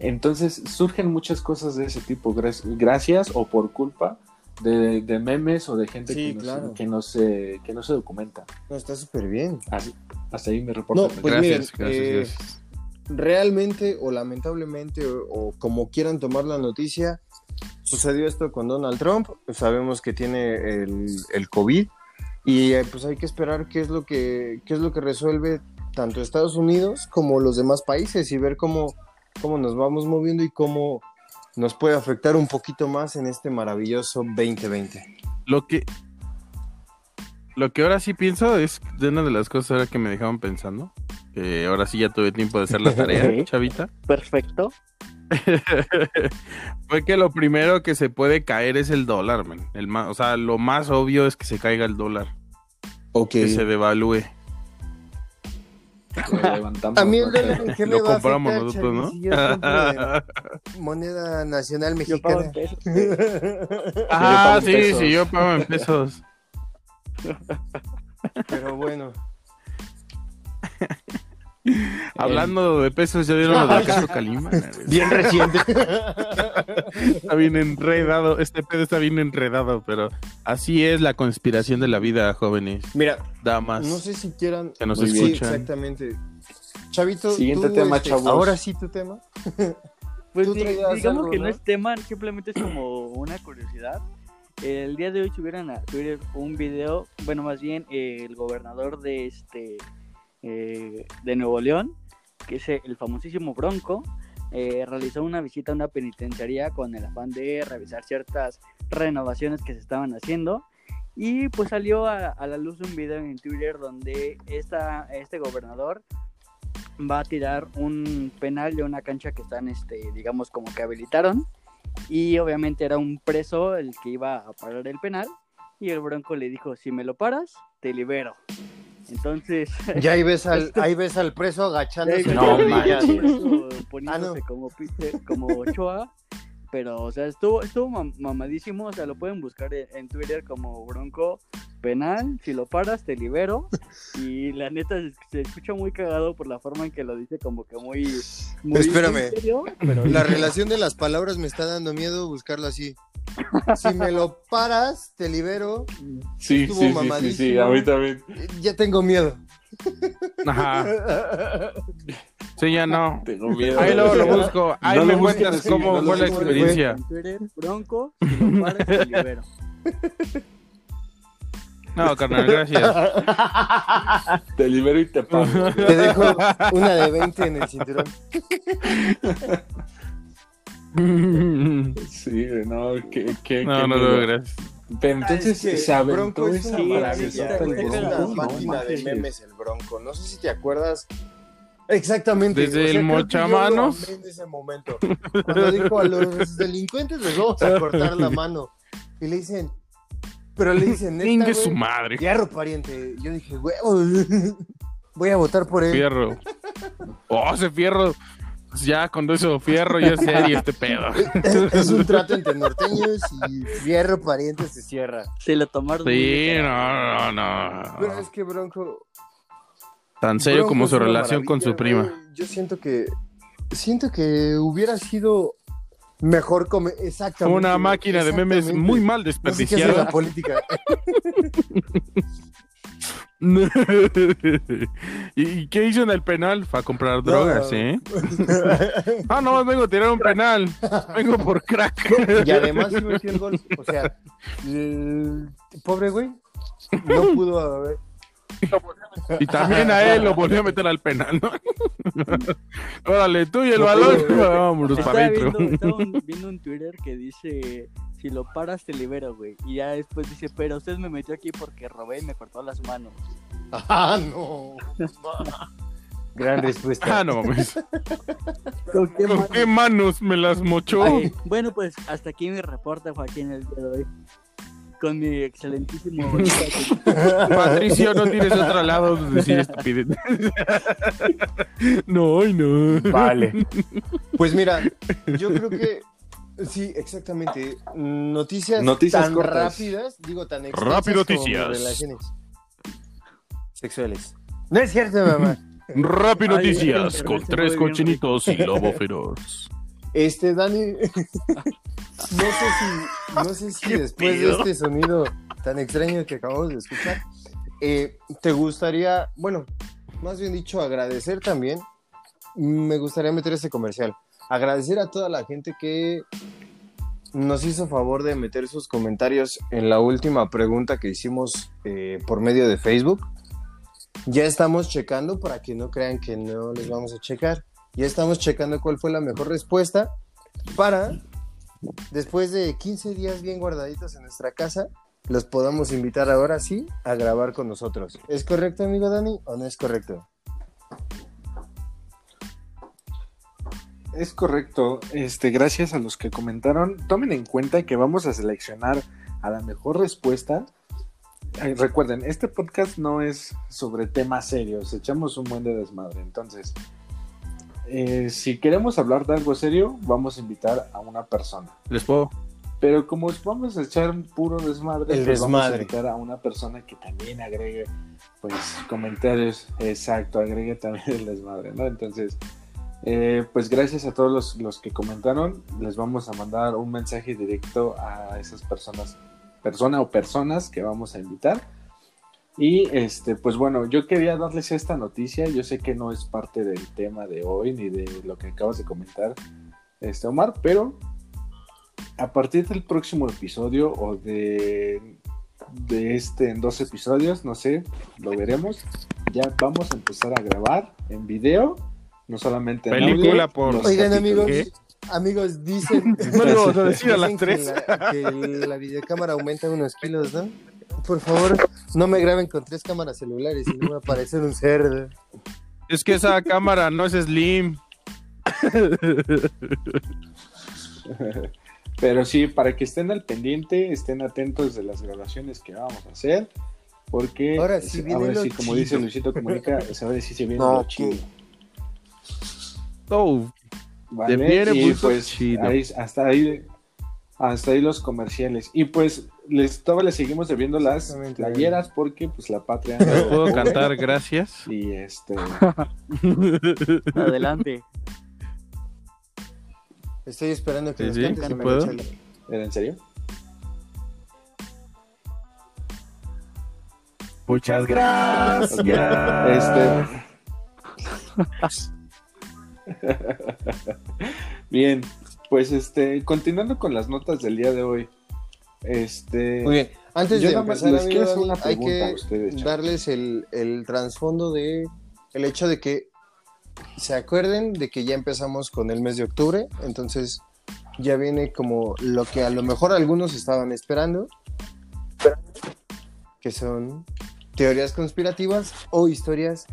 Entonces surgen muchas cosas de ese tipo, gra- gracias o por culpa de, de memes o de gente Sí, que, no, claro. se, que, no se, que no se documenta. No, está súper bien. Así, hasta ahí me reporta. No, pues Gracias, miren, gracias, eh, gracias. realmente o lamentablemente o, o como quieran tomar la noticia, sucedió esto con Donald Trump, sabemos que tiene el, el COVID y eh, pues hay que esperar qué es lo que qué es lo que resuelve tanto Estados Unidos como los demás países y ver cómo, cómo nos vamos moviendo y cómo nos puede afectar un poquito más en este maravilloso 2020. Lo que. Lo que ahora sí pienso es de una de las cosas ahora que me dejaban pensando. Que ahora sí ya tuve tiempo de hacer la tarea, chavita. Perfecto. Fue que lo primero que se puede caer es el dólar, man. El más, o sea, lo más obvio es que se caiga el dólar. Ok. Que se devalúe. Lo levantamos, A mí el ¿no? dólar en qué me Lo va a compramos afectar, nosotros, ¿no? Yo moneda nacional Yo pago mexicana. en pesos. ah, pago en sí, pesos. sí, yo pago en pesos. Pero bueno. Hablando de pesos, ¿ya vieron lo del caso Calima? Bien reciente. Está bien enredado, este pedo está bien enredado, pero así es la conspiración de la vida, jóvenes, Mira, damas. no sé si quieran. Que nos Sí, escuchan. exactamente. Chavito, Siguiente tú, tema, este, chavos. ahora sí tu tema. Pues digamos algo, que no ¿no? es tema, simplemente es como una curiosidad. El día de hoy subieron a Twitter un video, bueno, más bien eh, el gobernador de este eh, de Nuevo León, que es el famosísimo Bronco, eh, realizó una visita a una penitenciaría con el afán de revisar ciertas renovaciones que se estaban haciendo. Y pues salió a, a la luz un video en Twitter donde esta, este gobernador va a tirar un penal de una cancha que están, este, digamos, como que habilitaron. Y obviamente era un preso el que iba a parar el penal. Y el bronco le dijo, si me lo paras, te libero. Entonces, Ya ahí ves al, ahí ves al preso agachándose. al rodillas. preso Ah, poniéndose no. como, piste- como Ochoa. Pero, o sea, estuvo, estuvo mam- mamadísimo. O sea, lo pueden buscar en, en Twitter como Bronco Penal. Si lo paras, te libero. Y la neta se, se escucha muy cagado por la forma en que lo dice, como que muy. muy Espérame. serio, pero La relación de las palabras me está dando miedo buscarlo así. Si me lo paras, te libero. Sí, Estuvo sí, sí, sí, a mí también. Ya tengo miedo. Ajá. Sí, ya no. Tengo miedo. Ahí luego lo busco. Ahí No me cuentas cómo no fue la experiencia. Twitter, Bronco, libero. No, carnal, gracias. Te libero y te pago. Te dejo una de 20 en el cinturón. Sí, no, que, que, No, no, no, gracias. Pero entonces Es que se aventó Bronco es esa maravilla. Es ¿no? máquina de memes el Bronco. No sé si te acuerdas. Exactamente. Desde el que yo lo mochamanos. en ese momento. Cuando dijo a los delincuentes les vamos a cortar la mano. Y le dicen, pero le dicen, neta, Ingue güey, su madre. Hierro, pariente. Yo dije, huevos. Voy a votar por él. Fierro. Oh, ese fierro. Ya, con eso, fierro, ya es serio este pedo. Es, es un trato entre norteños y fierro, pariente se cierra. Se lo tomaron. Sí, literal. no, no, Pero es no. que Bronco. Tan serio Bronco como es su relación con su prima. güey. Yo siento que. Siento que hubiera sido mejor come... Exactamente. Una máquina de memes muy mal No sé qué hace desperdiciada. la política. ¿Y qué hizo en el penal? Para comprar drogas, No. ¿eh? Ah, no, vengo a tirar un penal. Vengo por crack. y además sí metió el gol. O sea, el pobre güey no pudo haber. Y también a él lo volvió a meter al penal, ¿no? Órale, tú y el balón. Vámonos para Estaba viendo, estaba un- viendo un Twitter que dice, si lo paras te libero, güey. Y ya después dice, pero usted me metió aquí porque robé y me cortó las manos. Ah, no. Gran respuesta. Ah, no mames. ¿Con qué ¿Con mano? qué manos me las mochó? Ay, bueno, pues hasta aquí mi reporte, Joaquín, el día de hoy. Con mi excelentísimo... Patricio, no tienes otro lado de decir estupidez. No, ay, no. Vale. Pues mira, yo creo que sí, exactamente. Noticias, Noticias tan cortas. rápidas, digo tan Rápido noticias. relaciones sexuales. No es cierto, mamá. Rápido noticias ay, con tres cochinitos y lobo feroz. Este, Dani, no sé si, no sé si ¿Qué después de este sonido tan extraño que acabamos de escuchar, eh, te gustaría, bueno, más bien dicho, agradecer también, me gustaría meter este comercial, agradecer a toda la gente que nos hizo favor de meter sus comentarios en la última pregunta que hicimos eh, por medio de Facebook. Ya estamos checando para que no crean que no les vamos a checar. Ya estamos checando cuál fue la mejor respuesta para, después de 15 días bien guardaditos en nuestra casa, los podamos invitar ahora sí a grabar con nosotros. ¿Es correcto, amigo Dani, o no es correcto? Es correcto. Este, gracias a los que comentaron. Tomen en cuenta que vamos a seleccionar a la mejor respuesta. Recuerden, este podcast no es sobre temas serios. Echamos un buen de desmadre. Entonces, eh, si queremos hablar de algo serio, vamos a invitar a una persona. Les puedo. Pero como vamos a echar un puro desmadre, El pues vamos a invitar a una persona que también agregue, pues, comentarios. Exacto, agregue también el desmadre, ¿no? Entonces, eh, pues gracias a todos los, los que comentaron. Les vamos a mandar un mensaje directo a esas personas, persona o personas que vamos a invitar. Y este, pues bueno, yo quería darles esta noticia. Yo sé que no es parte del tema de hoy ni de lo que acabas de comentar, este Omar, pero a partir del próximo episodio o de, de este en dos episodios, no sé, lo veremos. Ya vamos a empezar a grabar en video, no solamente en Película audio, por- los Oigan, amigos, ¿Qué? amigos, dicen, a decir a las dicen que tres. la- Que, la videocámara aumenta unos kilos, ¿no? Por favor, no me graben con tres cámaras celulares y no me va a parecer un cerdo. Es que esa cámara no es slim. Pero sí, para que estén al pendiente, estén atentos de las grabaciones que vamos a hacer. Porque Ahora sí viene ahora lo sí, como chido. dice Luisito Comunica, sabe si se viene No, lo chido. Oh, ¿vale? Y pues chido. ahí- hasta ahí hasta ahí los comerciales. Y pues les todavía les seguimos debiendo las playeras porque pues la patria ¿les puedo cantar gracias? y este Adelante. Estoy esperando que Sí, nos sí, cantes ¿sí una puedo? chela. ¿era en serio? Muchas gracias. Este Bien, pues este, continuando con las notas del día de hoy. Este Muy bien, antes de empezar, les una hay que ustedes, darles el, el trasfondo de el hecho de que se acuerden de que ya empezamos con el mes de octubre, entonces ya viene como lo que a lo mejor algunos estaban esperando, que son teorías conspirativas o historias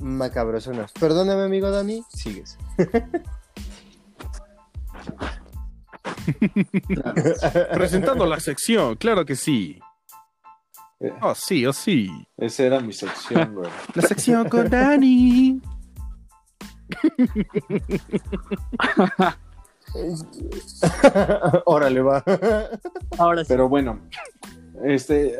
macabrosonas. Perdóname, amigo Dani, sigues. Presentando la sección, claro que sí. Eh. Oh, sí, oh, sí. Esa era mi sección, güey. La sección con Dani. Órale, va. Ahora sí. Pero bueno, este.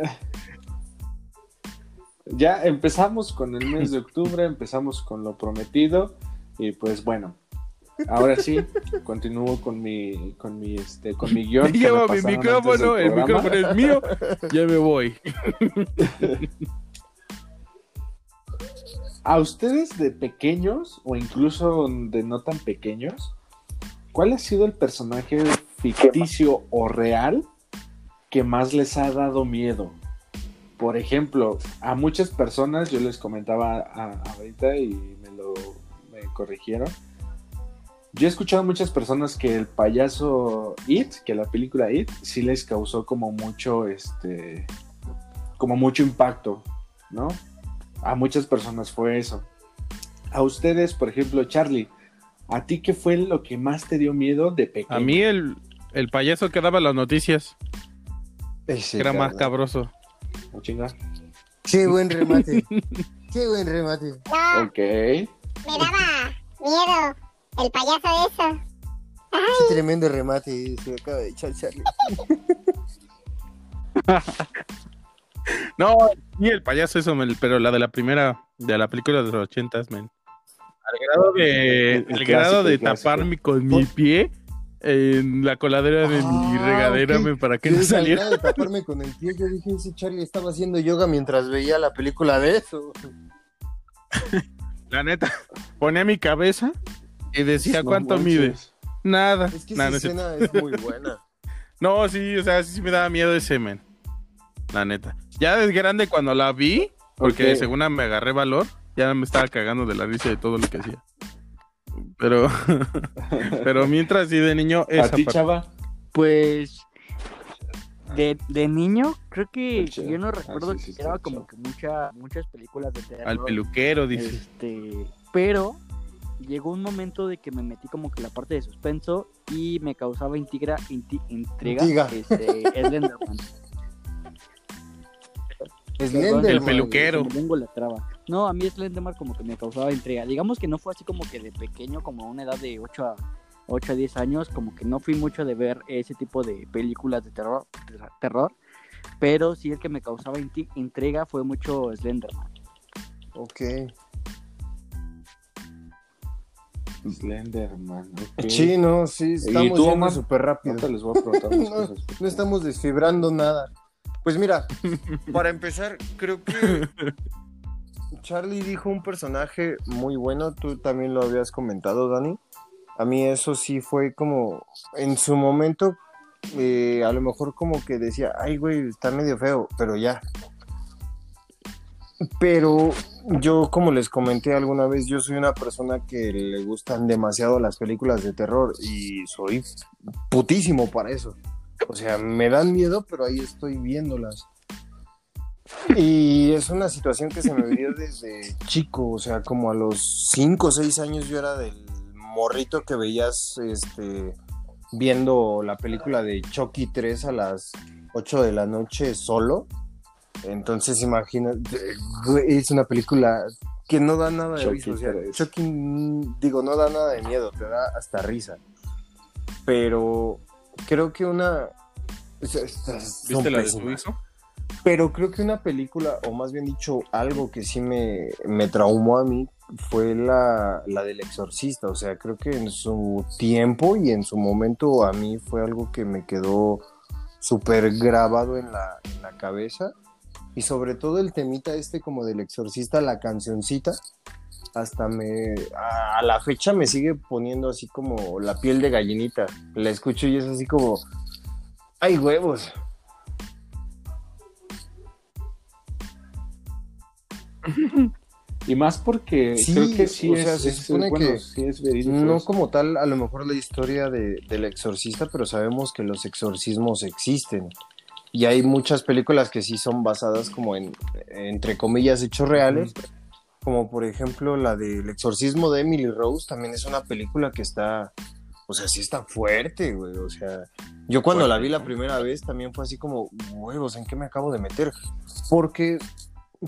Ya empezamos con el mes de octubre, empezamos con lo prometido. Y pues bueno, ahora sí, continúo con mi, con mi, este, con mi guion. Lleva mi micrófono, el micrófono es mío. Ya me voy. A ustedes de pequeños, o incluso de no tan pequeños, ¿cuál ha sido el personaje ficticio o real que más les ha dado miedo? Por ejemplo, a muchas personas, yo les comentaba a- ahorita y me lo me corrigieron. Yo he escuchado a muchas personas que el payaso It, que la película It, sí les causó como mucho, este, como mucho impacto, ¿no? A muchas personas fue eso. A ustedes, por ejemplo, Charlie, ¿a ti qué fue lo que más te dio miedo de pequeño? A mí el, el payaso que daba las noticias Ese era más cabroso. ¿O chinga? Qué buen remate. Qué buen remate. No, Ok. me daba miedo el payaso eso. Qué tremendo remate se acaba de echar Charlie. No, y el payaso eso, men, pero la de la primera, de la película de los ochentas, men. Al grado de, El- grado clásico, de clásico. taparme con mi pie en la coladera de mi Ah, regadera, men, para que Yo no saliera. grado de taparme con el pie, yo dije, ese Charlie estaba haciendo yoga mientras veía la película de eso. La neta, ponía mi cabeza y decía, No ¿cuánto manches. mide? Nada. Es que Nah, esa no escena es muy buena. No, sí, o sea, sí, sí me daba miedo ese men. La neta. Ya de grande cuando la vi, porque Ok. según me agarré valor, ya me estaba cagando de la risa de todo lo que hacía. Pero, pero mientras sí de niño, ¿A esa ti, parte. chava? Pues de, de niño, creo que yo no Ah, recuerdo sí, sí, que era como que mucha, muchas películas de terror. al peluquero, dice. Este, pero llegó un momento de que me metí como que la parte de suspenso y me causaba intriga, inti- intriga Intriga. este, Slenderman. Slenderman. El peluquero. Me tengo la traba. No, a mí Slenderman como que me causaba intriga. Digamos que no fue así como que de pequeño, como a una edad de 8 a, 8 a 10 años, como que no fui mucho de ver ese tipo de películas de terror, ter- terror pero sí el que me causaba intriga fue mucho Slenderman. Ok. Slenderman. ok. Sí, no, sí, estamos yendo súper rápido. Ahorita les voy a preguntar más No, cosas. no estamos desfibrando nada. Pues mira, para empezar, creo que Charlie dijo un personaje muy bueno, tú también lo habías comentado, Dani. A mí eso sí fue como, en su momento, eh, a lo mejor como que decía, ay, güey, está medio feo, pero ya. Pero yo, como les comenté alguna vez, yo soy una persona que le gustan demasiado las películas de terror y soy putísimo para eso. O sea, me dan miedo, pero ahí estoy viéndolas. Y es una situación que se me veía desde chico, o sea, como a los 5 o 6 años yo era del morrito que veías este viendo la película de Chucky 3 a las 8 de la noche solo. Entonces imagínate, güey, es una película que no da nada de risa, o sea, 3. Chucky, digo, no da nada de miedo, te da hasta risa. Pero creo que una ¿Viste la de su pésimas. hijo? Pero creo que una película, o más bien dicho, algo que sí me, me traumó a mí fue la, la del exorcista. O sea, creo que en su tiempo y en su momento a mí fue algo que me quedó súper grabado en la, en la cabeza. Y sobre todo el temita este como del exorcista, la cancioncita, hasta me... A, la fecha me sigue poniendo así como la piel de gallinita. La escucho y es así como... ¡Ay, huevos! Y más porque Sí, creo que sí o es, sea, se es- supone bueno, que sí es verídico. No eso. como tal, a lo mejor la historia de, del exorcista, pero sabemos que los exorcismos existen. Y hay muchas películas que sí son basadas como en, entre comillas, hechos reales. Como por ejemplo la del exorcismo de Emily Rose, también es una película que está, o sea, sí está fuerte, güey. O sea, yo cuando la vi la primera vez también fue así como, huevos, ¿en qué me acabo de meter? Porque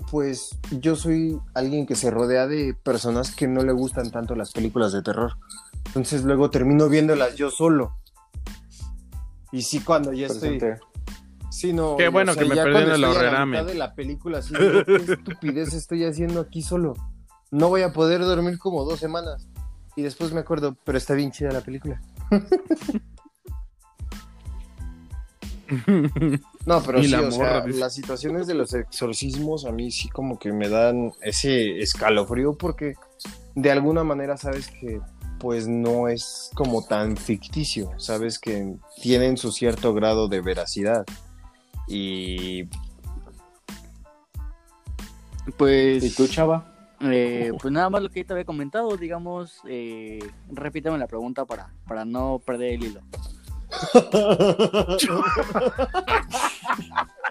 pues yo soy alguien que se rodea de personas que no le gustan tanto las películas de terror. Entonces luego termino viéndolas yo solo. Y sí, cuando ya estoy... Presente. Sí, no, Qué bueno que me perdí en el mitad de la película, así, qué estupidez estoy haciendo aquí solo. No voy a poder dormir como dos semanas. Y después me acuerdo, pero está bien chida la película. No, pero sí, la o sea, morra, las situaciones de los exorcismos a mí sí como que me dan ese escalofrío porque de alguna manera sabes que pues no es como tan ficticio, sabes que tienen su cierto grado de veracidad. Y Pues, ¿Y tú, chava? eh, pues nada más lo que te había comentado, digamos, eh, repítame la pregunta para, para no perder el hilo.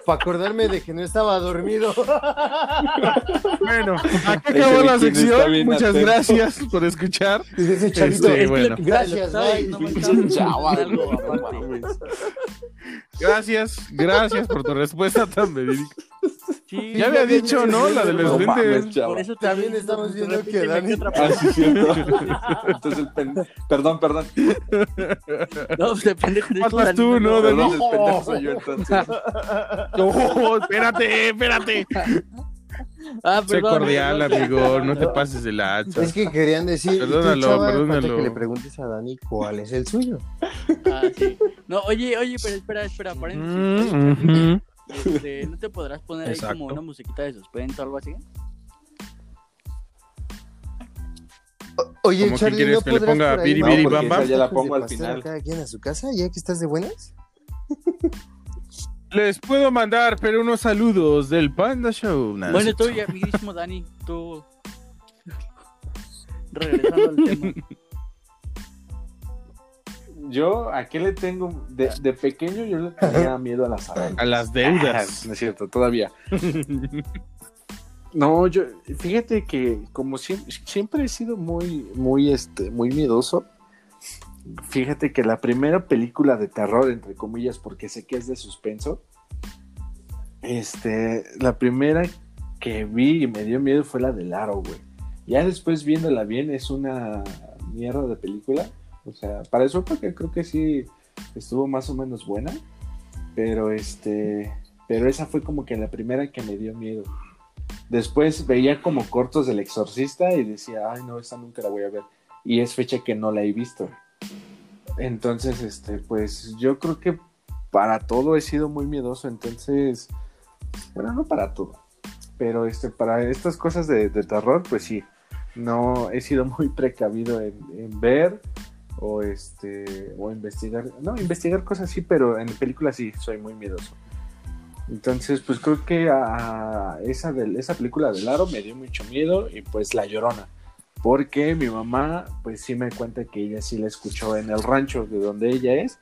para acordarme de que no estaba dormido. Bueno, aquí acabó la sección. Muchas atento. gracias por escuchar. Ese chavito, Este, bueno. Gracias, no mames. Gracias, gracias por tu respuesta tan verídica. Sí, Ya había dicho, ¿no? La de los No mames, lentes. chava. Por eso También estamos viendo que Dani- Ah, sí, cierto. Entonces el pen... Perdón, perdón. No, pues el pendejo Faltas Dani, tú, ¿no, no? Perdón, el pendejo soy yo entonces. No, espérate, espérate. Ah, Sé cordial, amigo. No te pases de lanza. Es que querían decir, ¿y tú, Perdónalo, chava? Perdónalo. que le preguntes a Dani cuál es el suyo. Ah, sí. No, oye, oye, pero espera, espera, paréntesis. Mm, ujú. Este, ¿No te podrás poner ahí como una musiquita de suspenso o algo así? Oye, ¿Cómo que Charlie, quieres ¿no que le ponga Biri No, Biri porque Bam Bam? ya la pongo al final. a cada quien a su casa, ya que estás de buenas? Les puedo mandar, pero unos saludos del Panda Show. Nah, Bueno, tú, ya, amiguísimo Dani, tú. Regresando al tema. Yo, ¿a qué le tengo? De, de pequeño yo le tenía miedo a las arañas. A las deudas. no es cierto, todavía. No, yo, fíjate que como siempre, siempre he sido muy, muy, este, muy miedoso. Fíjate que la primera película de terror, entre comillas, porque sé que es de suspenso, este, la primera que vi y me dio miedo fue la del aro, güey. Ya después viéndola bien es una mierda de película. O sea, para eso porque creo que sí estuvo más o menos buena. Pero este, pero esa fue como que la primera que me dio miedo. Después veía como cortos del exorcista y decía, ay no, esta nunca la voy a ver. Y es fecha que no la he visto. Entonces, este, pues yo creo que para todo he sido muy miedoso. Entonces, bueno, no para todo. Pero este, para estas cosas de, de terror, pues sí. No he sido muy precavido en, ver o este o investigar. No, investigar cosas sí, pero en películas sí soy muy miedoso. Entonces, pues creo que a esa, del- esa película del aro me dio mucho miedo y pues La Llorona. Porque mi mamá, pues sí me cuenta que ella sí la escuchó en el rancho de donde ella es.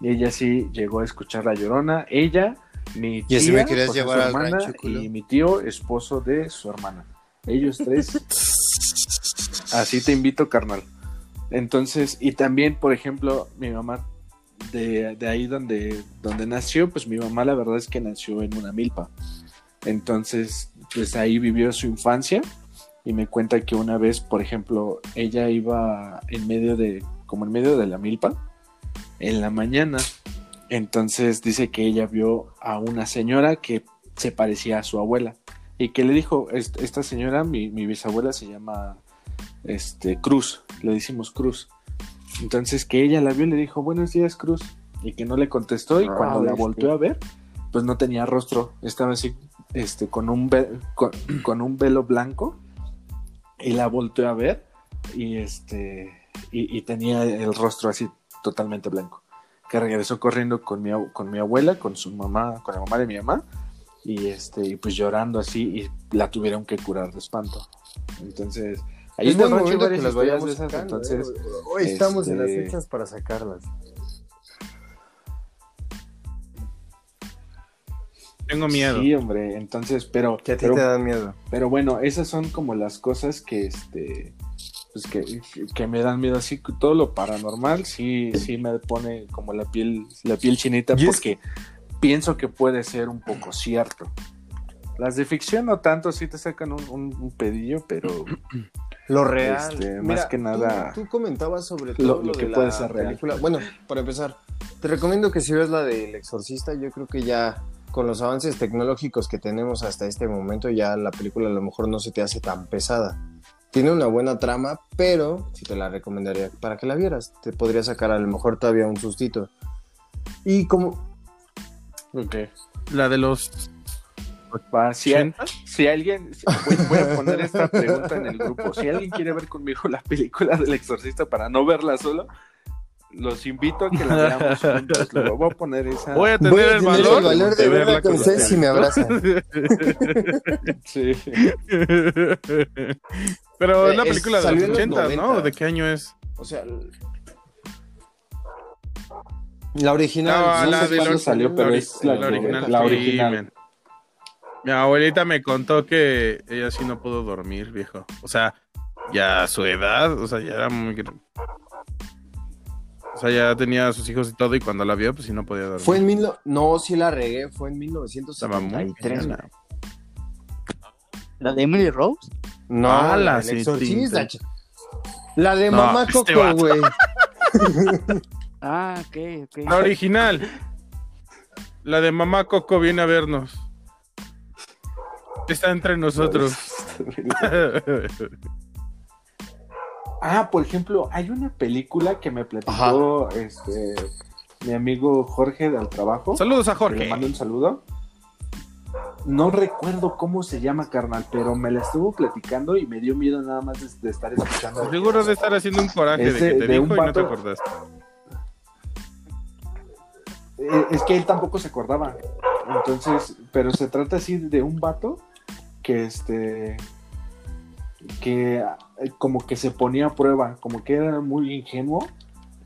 Y ella sí llegó a escuchar La Llorona. Ella, mi tía, me querías o sea, llevar su al hermana, rancho, y mi tío, esposo de su hermana. Ellos tres. así te invito, carnal. Entonces, y también, por ejemplo, mi mamá de, de ahí donde, donde nació, pues mi mamá la verdad es que nació en una milpa. Entonces, pues ahí vivió su infancia y me cuenta que una vez, por ejemplo, ella iba en medio de, como en medio de la milpa, en la mañana. Entonces dice que ella vio a una señora que se parecía a su abuela y que le dijo, "Est- esta señora, mi, mi bisabuela se llama este, Cruz, le decimos Cruz. Entonces que ella la vio y le dijo, buenos días Cruz, y que no le contestó y Ah, cuando la bestia. volteó a ver, pues no tenía rostro, estaba así, este, con un, ve- con, con un velo blanco y la volteó a ver y este, y, y tenía el rostro así totalmente blanco. Que regresó corriendo con mi, con mi abuela, con su mamá, con la mamá de mi mamá, y este, y pues llorando así, y la tuvieron que curar de espanto. Entonces, ahí es momento que las de esas, entonces, ¿eh? Hoy estamos en las este- fechas para sacarlas. Tengo miedo. Sí, hombre, entonces, pero, Que a ti pero, te dan miedo. pero bueno, esas son como las cosas que este pues que, que me dan miedo así todo lo paranormal sí sí me pone como la piel la piel chinita porque pienso que puede ser un poco cierto las de ficción no tanto sí te sacan un, un- un pedillo pero Lo real. Este, más que nada, Tú, tú comentabas sobre lo- todo lo lo, que de puede la ser real. película. Bueno, para empezar, te recomiendo que si ves la del Exorcista, yo creo que ya con los avances tecnológicos que tenemos hasta este momento, ya la película a lo mejor no se te hace tan pesada. Tiene una buena trama, pero sí te la recomendaría para que la vieras. Te podría sacar a lo mejor todavía un sustito. Y como... La de los va, si, hay- 80. si alguien si- voy, voy a poner esta pregunta en el grupo si alguien quiere ver conmigo la película del exorcista para no verla solo los invito a que la veamos juntos Luego voy a poner esa Voy a tener, Voy a el, valor el valor de verla con ustedes si me abrazan. Sí. Pero es la Eh, es- película de los en los 80, ¿no? 90. ¿De qué año es? O sea... La original. No, no la sé de cuándo los- salió, pero la es la, la original. la original. Mi abuelita me contó que ella sí no pudo dormir, viejo. O sea, ya a su edad, o sea, ya era muy... O sea, ya tenía a sus hijos y todo, y cuando la vio, pues sí no podía dormir. Fue en mil... no- sí la regué. Fue en Estaba muy 1973. cañona. ¿La de Emily Rose? No, Ah, la sí, exorcista. La de No, Mamá este Coco, güey. Ah, ok, ok. La original. La de Mamá Coco viene a vernos. Está entre nosotros. Ah, por ejemplo, hay una película que me platicó este mi amigo Jorge del trabajo. Saludos a que Le Jorge. mando un saludo. No recuerdo cómo se llama, carnal, pero me la estuvo platicando y me dio miedo nada más de, de estar escuchando. Seguro de estar haciendo un coraje de que te de dijo un y no te acordaste. eh, es que él tampoco se acordaba. Entonces, pero se trata así de un vato que este que eh, como que se ponía a prueba, como que era muy ingenuo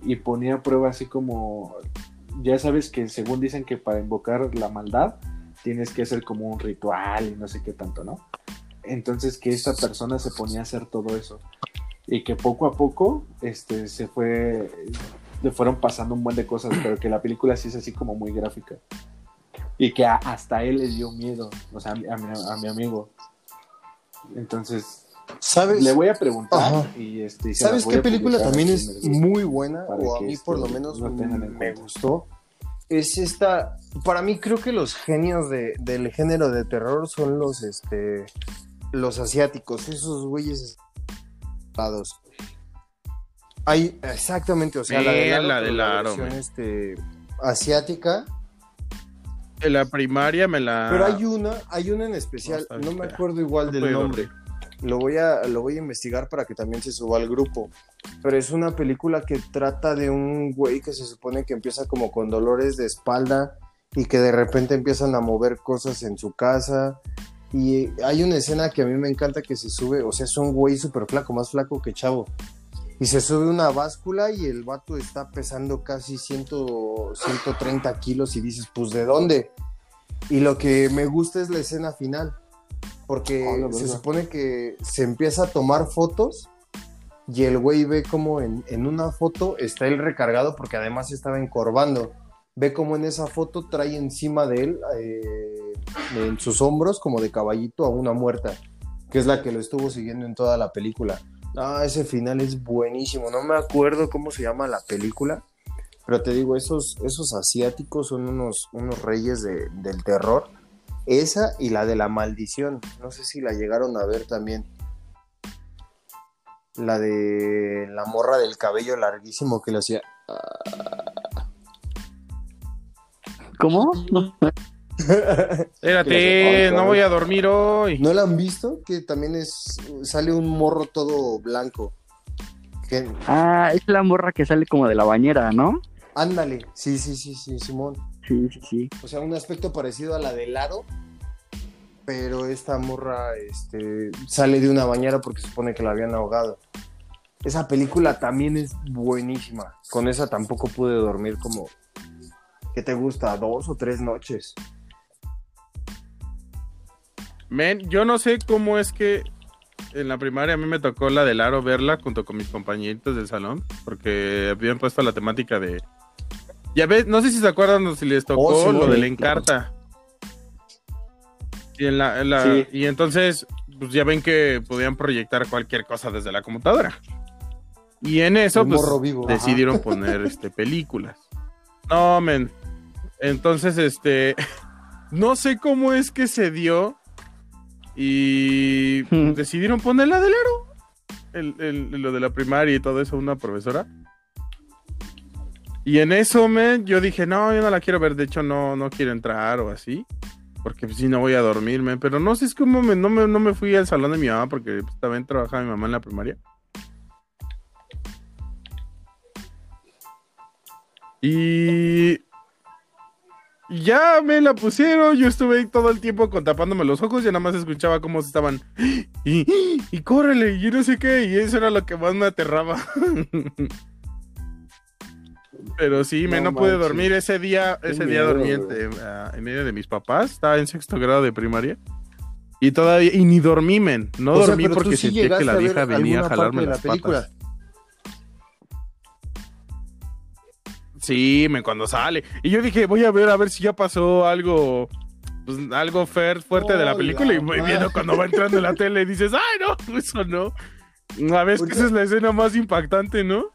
y ponía a prueba así como ya sabes que según dicen que para invocar la maldad tienes que hacer como un ritual y no sé qué tanto, ¿no? Entonces que esta persona se ponía a hacer todo eso y que poco a poco este se fue le fueron pasando un buen de cosas, pero que la película sí es así como muy gráfica. Y que a- hasta él le dio miedo, o sea, a mi, a mi- a mi amigo. Entonces, ¿Sabes? le voy a preguntar Ajá. y este y ¿Sabes qué película también es muy buena? O a mí este, por lo menos tengan en me gustó. Es esta. Para mí creo que los genios de- del género de terror son los este. Los asiáticos, esos güeyes estados. Hay, exactamente, o sea, la de la de Laro, men. este, asiática. En la primaria me la. Pero hay una, hay una en especial, No, me acuerdo igual No del nombre. Lo voy, a, lo voy a investigar para que también se suba al grupo. Pero es una película que trata de un güey que se supone que empieza como con dolores de espalda y que de repente empiezan a mover cosas en su casa. Y hay una escena que a mí me encanta que se sube, o sea, es un güey súper flaco, más flaco que chavo. Y se sube una báscula y el vato está pesando casi 100, 130 kilos y dices, pues ¿de dónde? Y lo que me gusta es la escena final, porque Ah, se supone que se empieza a tomar fotos y el güey ve como en, en una foto está él recargado porque además estaba encorvando. Ve como en esa foto trae encima de él, eh, en sus hombros, como de caballito, a una muerta, que es la que lo estuvo siguiendo en toda la película. Ah, ese final es buenísimo. No me acuerdo cómo se llama la película, pero te digo, esos, esos asiáticos son unos, unos reyes de- del terror. Esa y la de la maldición. No sé si la llegaron a ver también. La de la morra del cabello larguísimo que le hacía. ¿Cómo? No. Espérate, no voy a dormir hoy. ¿No la han visto? Que también es. Sale un morro todo blanco. Ah, es la morra que sale como de la bañera, ¿no? ándale. Sí, sí, sí, sí, Simón. Sí, sí, sí. O sea, un aspecto parecido a la de Laro. Pero esta morra este, sale de una bañera porque se supone que la habían ahogado. Esa película también es buenísima. Con esa tampoco pude dormir como. ¿Qué te gusta? ¿Dos o tres noches? Men, yo no sé cómo es que en la primaria a mí me tocó la del aro verla junto con mis compañeritos del salón, porque habían puesto la temática de... Ya ves, no sé si se acuerdan o si les tocó Oh, sí, lo de la encarta. Y, en la, en la- Sí. y entonces, pues ya ven que podían proyectar cualquier cosa desde la computadora. Y en eso, pues, ajá. decidieron poner este, películas. No, men. Entonces, este, no sé cómo es que se dio y decidieron poner la del aro. El, el- lo de la primaria y todo eso, una profesora. Y en eso, men, yo dije, no, yo no la quiero ver. De hecho, no, no quiero entrar o así. Porque si no voy a dormirme. Pero no sé, es como no, me, no me fui al salón de mi mamá porque pues, también trabajaba mi mamá en la primaria. Y y ya me la pusieron, yo estuve ahí todo el tiempo con tapándome los ojos y nada más escuchaba cómo se estaban y, y córrele, y no sé qué, y eso era lo que más me aterraba. Pero sí, me No no, pude dormir ese día, Qué ese día dormí güey. ah, en medio de mis papás, estaba en sexto grado de primaria. Y todavía, y ni dormí, men, no O dormí porque sí sentía que la vieja venía a jalarme de la las película. patas. Sí, me cuando sale. Y yo dije, voy a ver a ver si ya pasó algo pues, algo fuerte de la película la y voy viendo cuando va entrando en la tele y dices, "Ay, no, eso no." A ver, es que esa es la escena más impactante, ¿no?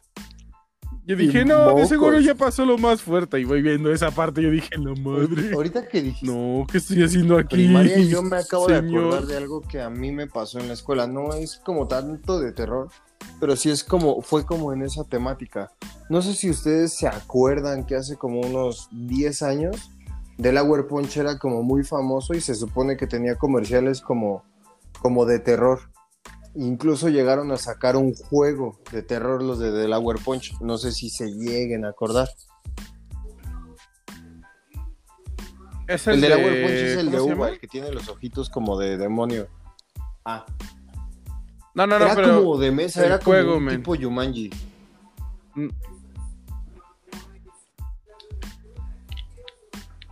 Yo dije, no, de seguro ya pasó lo más fuerte. Y voy viendo esa parte. Yo dije, no madre. Ahorita que dijiste No, ¿qué estoy haciendo aquí? primaria, yo me acabo de acordar de algo que a mí me pasó en la escuela. No es como tanto de terror, pero sí es como, fue como en esa temática. No sé si ustedes se acuerdan que hace como unos 10 años, Delaware Punch era como muy famoso y se supone que tenía comerciales como, como de terror. Incluso llegaron a sacar un juego de terror los de Delaware Punch. No sé si se lleguen a acordar. Es El, el, de la Punch es el ¿cómo de uva, el que tiene los ojitos como de demonio. Ah, No, no, no, era pero. como de mesa, era como juego, un men. tipo Yumanji.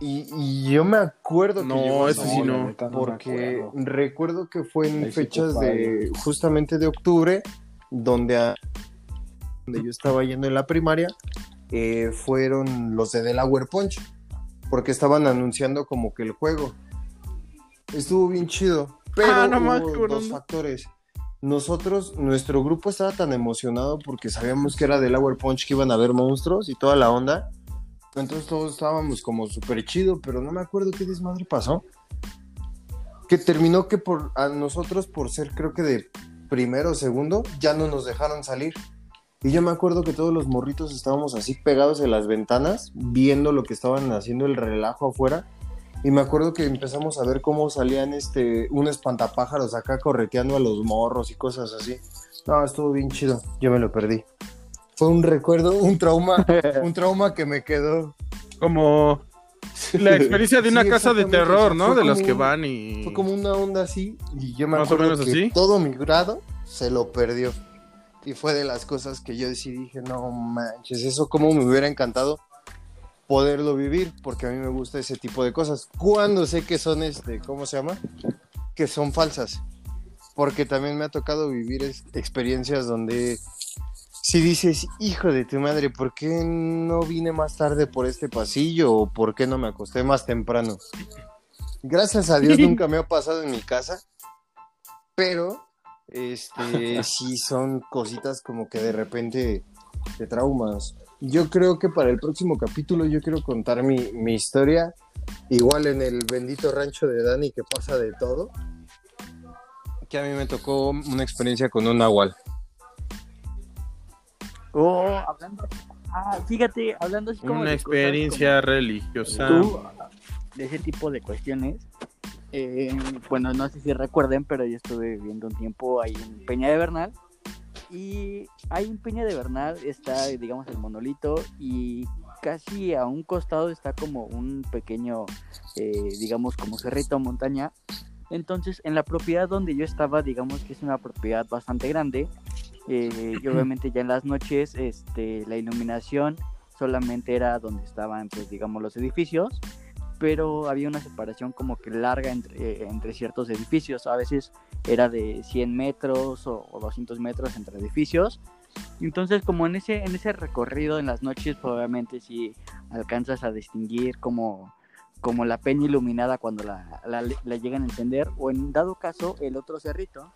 Y, y yo me acuerdo que No, ese sí no. Porque recuerdo que fue en Ahí fechas de justamente de octubre, donde, a- donde yo estaba yendo en la primaria, eh, fueron los de Delaware Punch, porque estaban anunciando como que el juego. Estuvo bien chido, pero Ah, no me hubo acuerdo. dos factores. Nosotros, nuestro grupo estaba tan emocionado porque sabíamos que era Delaware Punch que iban a ver monstruos y toda la onda. Entonces todos estábamos como súper chido, pero no me acuerdo qué desmadre pasó. Que terminó que por a nosotros, por ser creo que de primero o segundo, ya no nos dejaron salir. Y yo me acuerdo que todos los morritos estábamos así pegados en las ventanas, viendo lo que estaban haciendo el relajo afuera. Y me acuerdo que empezamos a ver cómo salían este, un espantapájaros acá correteando a los morros y cosas así. No, estuvo bien chido. Yo me lo perdí. Fue un recuerdo, un trauma, un trauma que me quedó. Como la experiencia de una Sí, casa de terror, fue ¿no? De las que van y. Fue como una onda así y yo me Más o acuerdo menos que así. todo mi grado se lo perdió. Y fue de las cosas que yo decidí, dije, no manches, eso como me hubiera encantado poderlo vivir, porque a mí me gusta ese tipo de cosas. Cuando sé que son, este, ¿cómo se llama? Que son falsas. Porque también me ha tocado vivir experiencias donde si dices, hijo de tu madre, ¿por qué no vine más tarde por este pasillo o por qué no me acosté más temprano? Gracias a Dios nunca me ha pasado en mi casa, pero este sí son cositas como que de repente te traumas. Yo creo que para el próximo capítulo yo quiero contar mi, mi historia, igual en el bendito rancho de Dani que pasa de todo, que a mí me tocó una experiencia con un nahual. Oh, hablando. Ah, fíjate, hablando así como. Una cosas experiencia religiosa. como tú, de ese tipo de cuestiones. eh, bueno, no sé si recuerden, pero yo estuve viviendo un tiempo ahí en Peña de Bernal. Y ahí en Peña de Bernal está, digamos, el monolito. Y casi a un costado está como un pequeño, eh, digamos, como cerrito montaña. Entonces, en la propiedad donde yo estaba, digamos que es una propiedad bastante grande. Eh, y obviamente ya en las noches, este, la iluminación solamente era donde estaban, pues, digamos, los edificios. Pero había una separación como que larga entre, entre ciertos edificios. A veces era de 100 metros o, o 200 metros entre edificios. Entonces, como en ese, en ese recorrido en las noches, pues, obviamente sí alcanzas a distinguir como, como la peña iluminada cuando la, la- la llegan a encender, o en dado caso, el otro cerrito.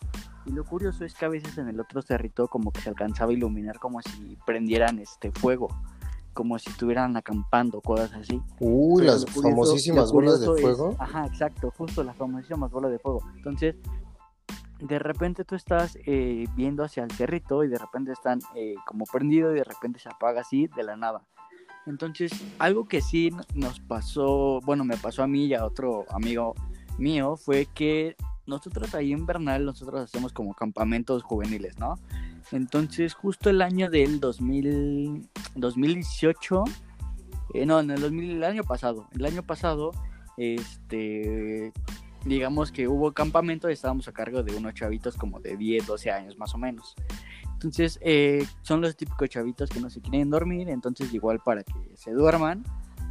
Y lo curioso es que a veces en el otro cerrito como que se alcanzaba a iluminar como si prendieran este fuego, como si estuvieran acampando, cosas así. Uy, Pero las curioso- famosísimas bolas de curioso es- fuego. ajá, exacto, justo las famosísimas bolas de fuego. Entonces, de repente tú estás eh, viendo hacia el cerrito y de repente están eh, como prendido y de repente se apaga así de la nada. Entonces, algo que sí nos pasó, bueno, me pasó a mí y a otro amigo mío, fue que nosotros ahí en Bernal, nosotros hacemos como campamentos juveniles, ¿no? Entonces, justo el año del 2000, 2018, eh, no, en el, 2000, el año pasado, el año pasado, este, digamos que hubo campamento y estábamos a cargo de unos chavitos como de 10, 12 años más o menos. Entonces, eh, son los típicos chavitos que no se quieren dormir, entonces igual para que se duerman,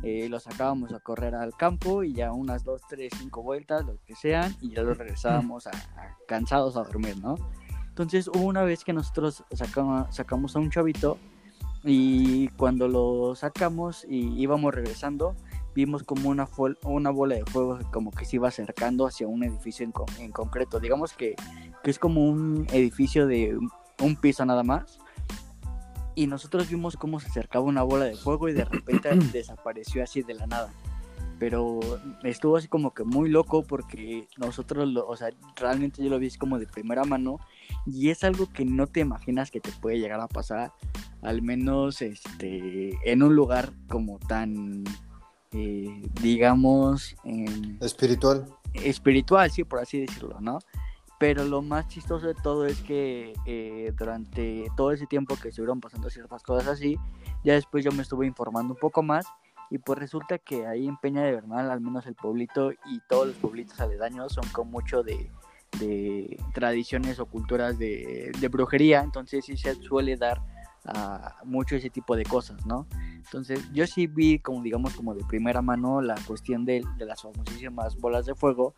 eh, los sacábamos a correr al campo y ya unas 2, 3, 5 vueltas, lo que sean, y ya los regresábamos a, a- cansados a dormir, ¿no? Entonces hubo una vez que nosotros sacama- sacamos a un chavito y cuando lo sacamos y íbamos regresando, vimos como una, una bola de fuego como que se iba acercando hacia un edificio en, con- en concreto. Digamos que, que es como un edificio de un- piso nada más. Y nosotros vimos cómo se acercaba una bola de fuego y de repente desapareció así de la nada. Pero estuvo así como que muy loco porque nosotros, lo, o sea, realmente yo lo vi como de primera mano y es algo que no te imaginas que te puede llegar a pasar, al menos este, en un lugar como tan, eh, digamos, em, Espiritual. espiritual, sí, por así decirlo, ¿no? Pero lo más chistoso de todo es que eh, durante todo ese tiempo que estuvieron pasando ciertas cosas así, ya después yo me estuve informando un poco más Y pues resulta que ahí en Peña de Bernal, al menos el pueblito y todos los pueblitos aledaños son con mucho de, de tradiciones o culturas de, de brujería, entonces sí se suele dar mucho ese tipo de cosas, ¿no? Entonces yo sí vi como digamos como de primera mano la cuestión de, de las famosísimas bolas de fuego,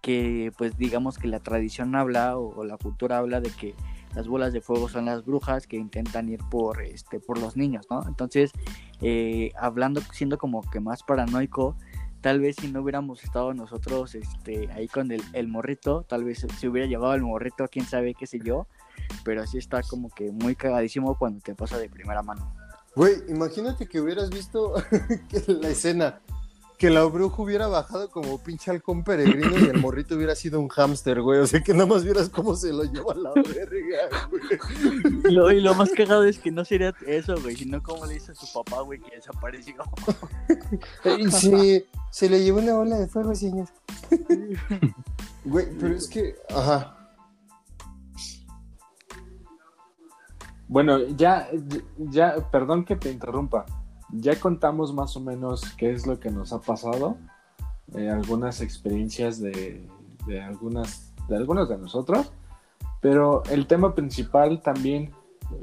que pues digamos que la tradición habla o, la cultura habla de que las bolas de fuego son las brujas que intentan ir por este por los niños, ¿no? Entonces eh, hablando siendo como que más paranoico tal vez si no hubiéramos estado nosotros este, ahí con el, el, morrito, tal vez se hubiera llevado el morrito, quién sabe, qué sé yo, pero así está como que muy cagadísimo cuando te pasa de primera mano. Güey, imagínate que hubieras visto la escena, que la bruja hubiera bajado como pinche halcón peregrino y el morrito hubiera sido un hámster, güey, o sea que nada más vieras cómo se lo lleva la verga, güey. Lo, y lo más cagado es que no sería eso, güey, sino como le dice a su papá, güey, que desapareció. Sí, se le llevó una bola de fuego, señor. Güey, pero es que, ajá. Bueno, ya, ya, perdón que te interrumpa. Ya contamos más o menos qué es lo que nos ha pasado, eh, algunas experiencias de, algunas, de algunos de nosotros, pero el tema principal también,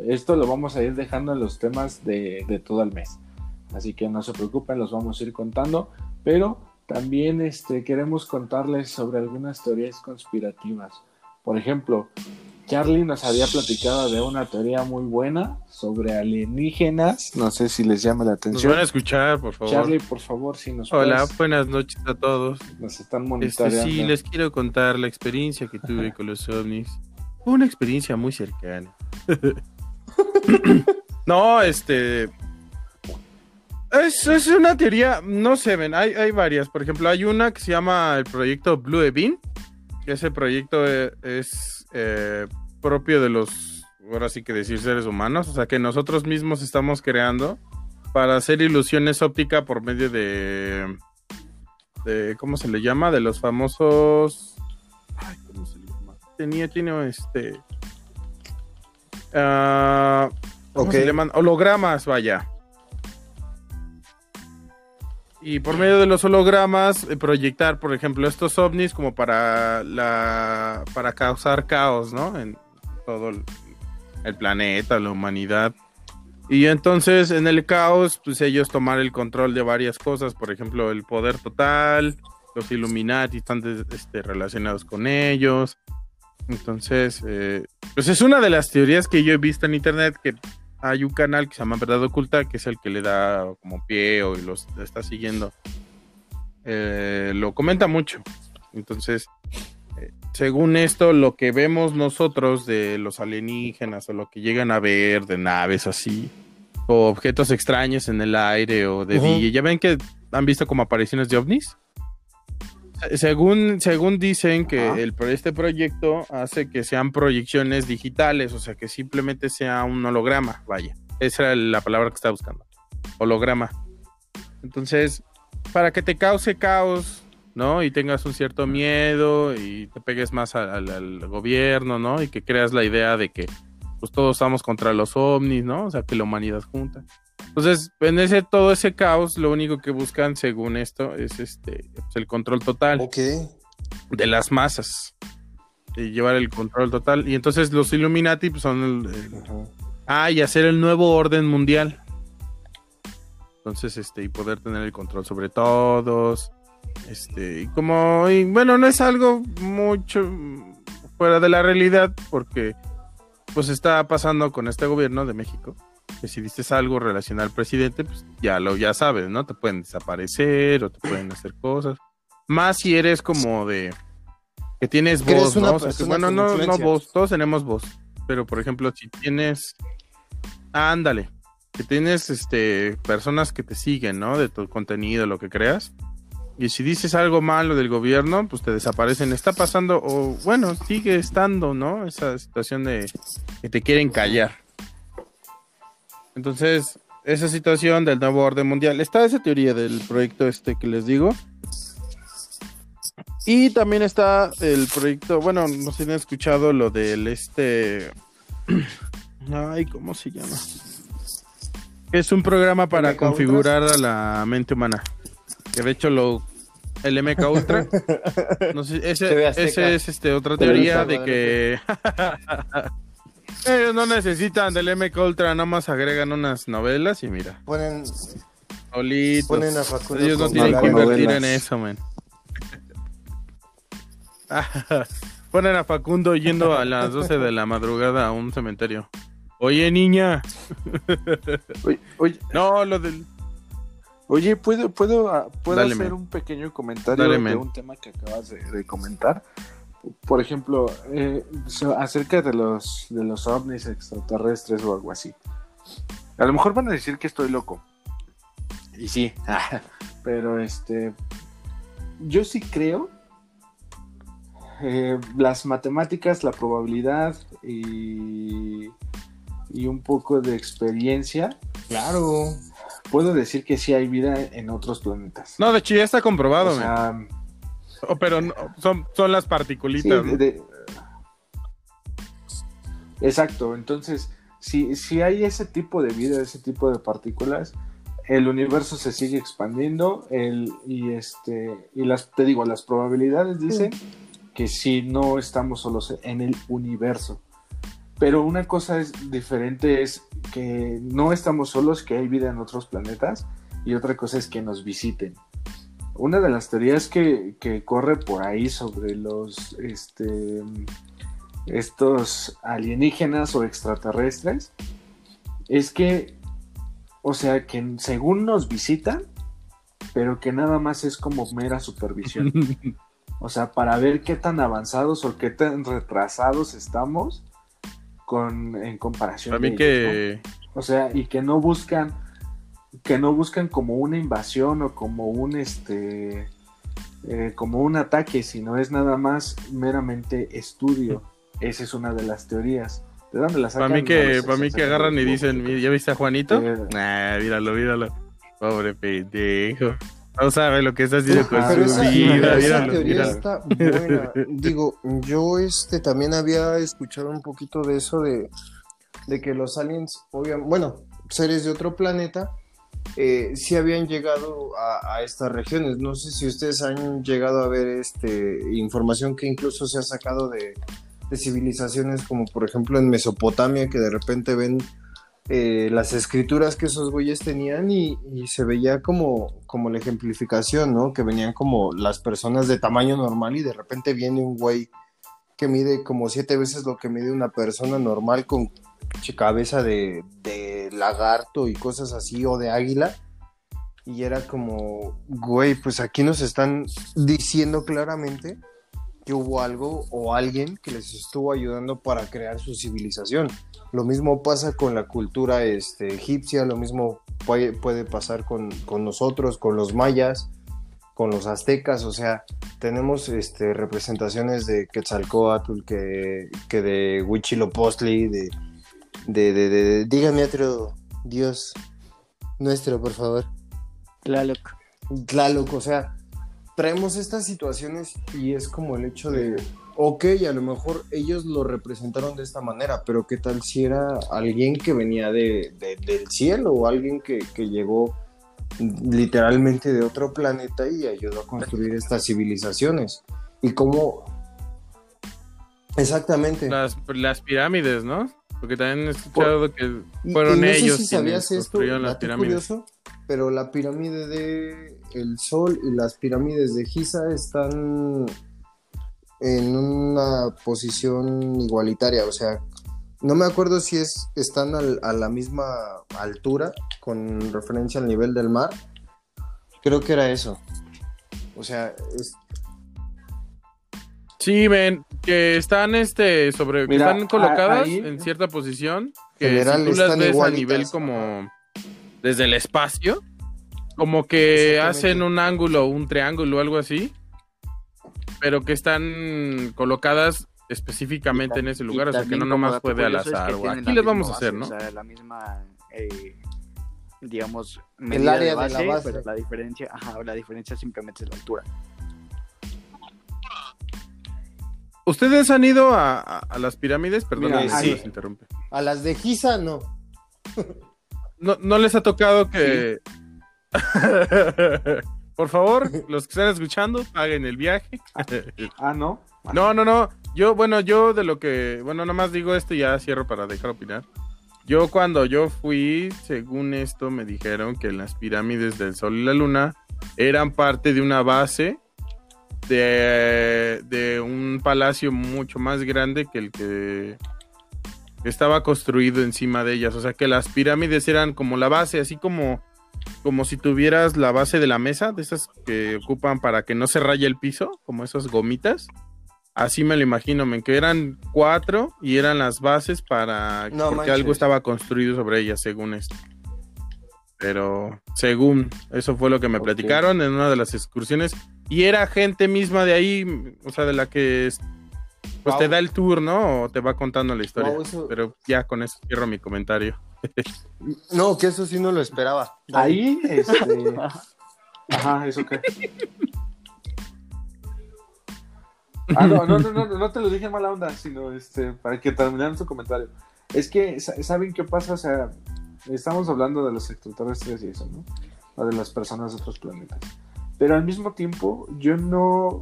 esto lo vamos a ir dejando en los temas de, de todo el mes. Así que no se preocupen, los vamos a ir contando, pero también este, queremos contarles sobre algunas teorías conspirativas. Por ejemplo, Charlie nos había platicado de una teoría muy buena sobre alienígenas. No sé si les llama la atención. Nos van a escuchar, por favor. Charlie, por favor, si nos Hola, puedes... buenas noches a todos. Nos están Este, monitoreando. sí, les quiero contar la experiencia que tuve con los ovnis. Fue una experiencia muy cercana. no, este. Es, es, una teoría, no sé, ven, hay, hay varias. Por ejemplo, hay una que se llama el proyecto Blue Evin. Ese proyecto es, es eh, propio de los, ahora sí que decir seres humanos, o sea que nosotros mismos estamos creando para hacer ilusiones ópticas por medio de, de, ¿cómo se le llama? De los famosos, ay, ¿cómo se le llama? Tenía, tiene este, uh, ¿cómo Okay. se llaman? Hologramas, vaya. Y por medio de los hologramas, eh, proyectar, por ejemplo, estos ovnis como para la para causar caos, ¿no? En todo el, planeta, la humanidad. Y entonces en el caos, pues ellos tomar el control de varias cosas, por ejemplo, el poder total, los Illuminati están este, relacionados con ellos. Entonces, eh, pues es una de las teorías que yo he visto en internet que hay un canal que se llama Verdad Oculta, que es el que le da como pie o los está siguiendo. Eh, lo comenta mucho. Entonces, eh, según esto, lo que vemos nosotros de los alienígenas o lo que llegan a ver de naves así, o objetos extraños en el aire o de Ujú. día, ya ven que han visto como apariciones de ovnis. Se- Según, según dicen que el, este proyecto hace que sean proyecciones digitales, o sea, que simplemente sea un holograma, vaya. Esa era la palabra que estaba buscando. Holograma. Entonces, para que te cause caos, ¿no? Y tengas un cierto miedo y te pegues más al, al- al gobierno, ¿no? Y que creas la idea de que pues todos estamos contra los ovnis, ¿no? O sea, que la humanidad junta. Entonces, en ese todo ese caos, lo único que buscan, según esto, es este pues, el control total de las masas. Y llevar el control total. Y entonces los Illuminati pues, son el, el-. Ah, y hacer el nuevo orden mundial. Entonces, este, y poder tener el control sobre todos. Este, y como, y bueno, no es algo mucho fuera de la realidad, porque pues está pasando con este gobierno de México. Que si dices algo relacionado al presidente, pues ya lo ya sabes, ¿no? Te pueden desaparecer o te pueden hacer cosas. Más si eres como de que tienes voz, ¿no? O sea, que, bueno, no, no voz, todos tenemos voz. Pero por ejemplo, si tienes ándale, que tienes este personas que te siguen, ¿no? De tu contenido, lo que creas. Y si dices algo malo del gobierno, pues te desaparecen. Está pasando, o bueno, sigue estando, ¿no? Esa situación de que te quieren callar. Entonces, esa situación del nuevo orden mundial. Está esa teoría del proyecto este que les digo. Y también está el proyecto, bueno, no sé si han escuchado lo del este... Ay, ¿cómo se llama? Es un programa para configurar a la mente humana. Que de hecho lo el MK Ultra. No sé, ese, ese es este otra teoría de que ellos no necesitan del MK Ultra, nada más agregan unas novelas y mira, Ponen, solitos. ponen a Facundo Ellos no tienen que invertir en eso, man. Ponen a Facundo yendo a las 12 de la madrugada a un cementerio. Oye, niña. Oye, oye, No, lo del. oye, ¿puedo, puedo, ah, ¿puedo Dale, hacer un pequeño comentario Dale, de un tema que acabas de, de comentar? Por ejemplo, eh, so- acerca de los, de los ovnis extraterrestres o algo así. A lo mejor van a decir que estoy loco. Y sí, pero este, yo sí creo eh, las matemáticas, la probabilidad y, y un poco de experiencia. Claro. Puedo decir que sí hay vida en otros planetas. No, de hecho ya está comprobado, O sea, man. Oh, pero no, son, son las sí, particulitas. de- ¿no? de- Exacto, entonces, si, si hay ese tipo de vida, ese tipo de partículas, el universo se sigue expandiendo el, y este y las te digo las probabilidades dicen que si no estamos solos en el universo pero una cosa es diferente es que no estamos solos que hay vida en otros planetas y otra cosa es que nos visiten una de las teorías que, que corre por ahí sobre los este estos alienígenas o extraterrestres es que o sea, que según nos visitan, pero que nada más es como mera supervisión. O sea, para ver qué tan avanzados o qué tan retrasados estamos con, en comparación. Ellos, que. ¿no? O sea, y que no buscan, que no buscan como una invasión o como un este eh, como un ataque, sino es nada más meramente estudio. Esa es una de las teorías. ¿De dónde la Para mí que, para mí que agarran y dicen, ¿ya viste a Juanito? Eh, Nah, míralo, míralo. Pobre pendejo. No sabe lo que está haciendo con su esa, vida. esa Míralo, teoría míralo. está buena. Digo, yo este también había escuchado un poquito de eso de, de que los aliens, obviamente, bueno, seres de otro planeta, eh, sí habían llegado a, a estas regiones. No sé si ustedes han llegado a ver este información que incluso se ha sacado de, de civilizaciones como por ejemplo en Mesopotamia, que de repente ven eh, las escrituras que esos güeyes tenían y, y se veía como, como la ejemplificación, ¿no? Que venían como las personas de tamaño normal y de repente viene un güey que mide como siete veces lo que mide una persona normal con cabeza de, de lagarto y cosas así o de águila. Y era como, güey, pues aquí nos están diciendo claramente que hubo algo o alguien que les estuvo ayudando para crear su civilización. Lo mismo pasa con la cultura este, egipcia, lo mismo puede, puede pasar con, con nosotros, con los mayas, con los aztecas, o sea, tenemos este, representaciones de Quetzalcóatl, que, que de Huitzilopochtli, de, de, de, de- de- dígame otro dios nuestro, por favor. Tlaloc. Tlaloc, o sea, traemos estas situaciones y es como el hecho de, ok, a lo mejor ellos lo representaron de esta manera, pero ¿qué tal si era alguien que venía de, de- del cielo o alguien que, que llegó literalmente de otro planeta y ayudó a construir estas civilizaciones? Y cómo... Exactamente. Las, las pirámides, ¿no? Porque también he escuchado que fueron y no sé ellos si sabías esto, construyeron las pirámides. curioso, pero la pirámide de el Sol y las pirámides de Giza están en una posición igualitaria, o sea, no me acuerdo si es están al- a la misma altura con referencia al nivel del mar. Creo que era eso. O sea, es- Sí, ven, que están este sobre Mira, están colocadas ahí- en cierta posición que General, si tú las ves a nivel como desde el espacio, como que hacen un ángulo, un triángulo o algo así, pero que están colocadas específicamente en ese lugar, o sea que no nomás dato fue de al es que azar, tienen aquí les vamos a hacer, base, ¿no? O sea, la misma, eh, digamos, medida área de de la base, base. pero la diferencia, ajá, la diferencia simplemente es la altura. ¿Ustedes han ido a, a- a las pirámides? Perdón, sí. los interrumpe. a las de Giza no. no, no les ha tocado que. Por favor, los que están escuchando, paguen el viaje. Ah, no. No, no, no. Yo, bueno, yo de lo que. Bueno, nada más digo esto y ya cierro para dejar opinar. Yo cuando yo fui, según esto, me dijeron que las pirámides del Sol y la Luna eran parte de una base de, de un palacio mucho más grande que el que estaba construido encima de ellas. O sea que las pirámides eran como la base, así como, como si tuvieras la base de la mesa, de esas que ocupan para que no se raye el piso, como esas gomitas. Así me lo imagino, men, que eran cuatro y eran las bases para No porque manches. algo estaba construido sobre ellas, según esto. Pero según eso fue lo que me platicaron en una de las excursiones y era gente misma de ahí, o sea, de la que es- pues te da el tour, ¿no? O te va contando la historia. Wow, eso- Pero ya con eso cierro mi comentario. No, que eso sí no lo esperaba. Ahí, este. Ajá, eso qué. Ah, no, no, no, no, no te lo dije en mala onda, sino este, para que terminaran su comentario. Es que, sa- ¿saben qué pasa? O sea, estamos hablando de los extraterrestres y eso, ¿no? O de las personas de otros planetas. Pero al mismo tiempo, yo no.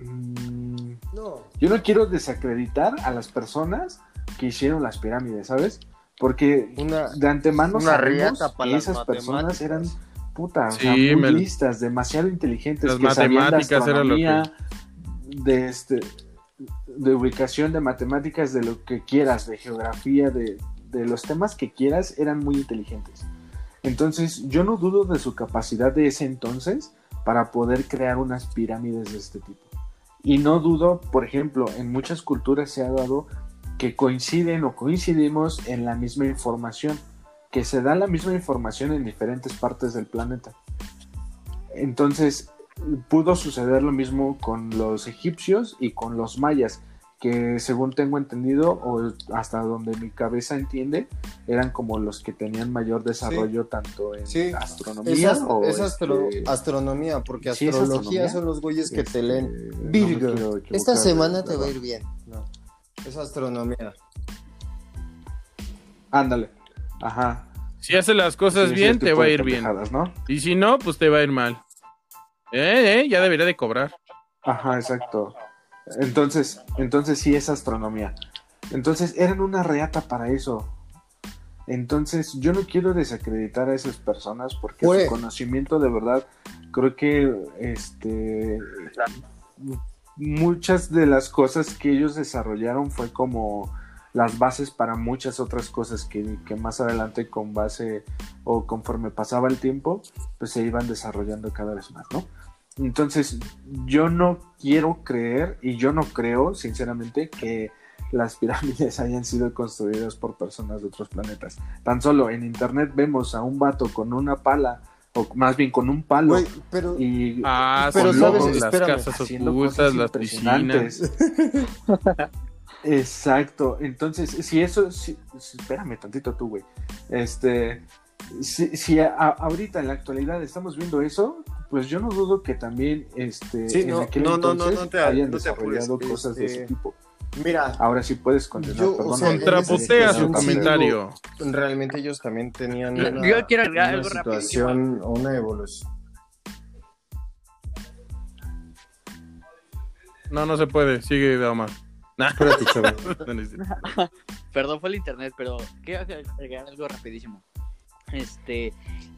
mm, No. yo no quiero desacreditar a las personas que hicieron las pirámides, ¿sabes? Porque Una, de antemano Una sabemos que esas personas eran matemáticas. puta, o Sí, sea, muy me- listas, demasiado inteligentes, Las que sabían de matemáticas lo que- astronomía, de este de ubicación, de matemáticas, de lo que quieras, de geografía, de, de los temas que quieras, eran muy inteligentes. Entonces, yo no dudo de su capacidad de ese entonces para poder crear unas pirámides de este tipo. Y no dudo, por ejemplo, en muchas culturas se ha dado que coinciden o coincidimos en la misma información, que se da la misma información en diferentes partes del planeta. Entonces, pudo suceder lo mismo con los egipcios y con los mayas, que según tengo entendido, o hasta donde mi cabeza entiende, eran como los que tenían mayor desarrollo tanto en Sí. astronomía es, as- o es astro- este, astronomía, porque Sí, astrología astronomía. son los güeyes que te este, leen. Virgo, esta semana te va a ir bien. No, es astronomía. Ándale. Ajá. Si hace las cosas Sí, bien, te va a ir bien. Y si no, pues te va a ir mal. Eh, eh, ya debería de cobrar. Ajá, exacto. Entonces, entonces sí es astronomía. Entonces eran una reata para eso. Entonces yo no quiero desacreditar a esas personas porque su conocimiento de verdad creo que este muchas de las cosas que ellos desarrollaron fue como las bases para muchas otras cosas que, que más adelante con base o conforme pasaba el tiempo pues se iban desarrollando cada vez más, ¿no? Entonces, yo no quiero creer y yo no creo, sinceramente, que las pirámides hayan sido construidas por personas de otros planetas. Tan solo en internet vemos a un vato con una pala, o más bien con un palo, Güey, pero y Ah, Pero con sabes, las casas ocultas, cosas las piscinas. Exacto. Entonces, si eso, si- si- espérame tantito tú, güey. Este, si, si a- a- ahorita en la actualidad estamos viendo eso, pues yo no dudo que también, este, Sí, en no, aquel no, no, no, entonces no te- hayan no te desarrollado apures, cosas de ese este, tipo. mira, Ahora sí puedes continuar. Yo, o sea, Contrapotea su comentario. realmente ellos también tenían Yo- una, yo quiero agregar una algo situación o una evolución. No, no se puede. Sigue, Omar. Nah. Perdón, fue el internet, pero quiero agregar algo rapidísimo. Este,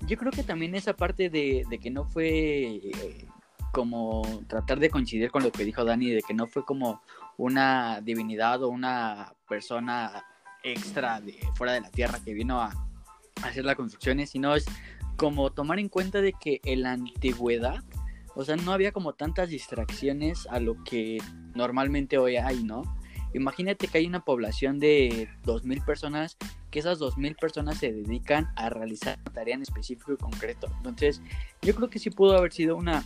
yo creo que también esa parte de, de que no fue eh, como tratar de coincidir con lo que dijo Dani, de que no fue como una divinidad o una persona extra de fuera de la tierra que vino a, a hacer las construcciones, sino es como tomar en cuenta de que en la antigüedad, o sea, no había como tantas distracciones a lo que normalmente hoy hay, ¿no? Imagínate que hay una población de 2.000 personas, que esas 2.000 personas se dedican a realizar una tarea en específico y concreto. Entonces, yo creo que sí pudo haber sido una,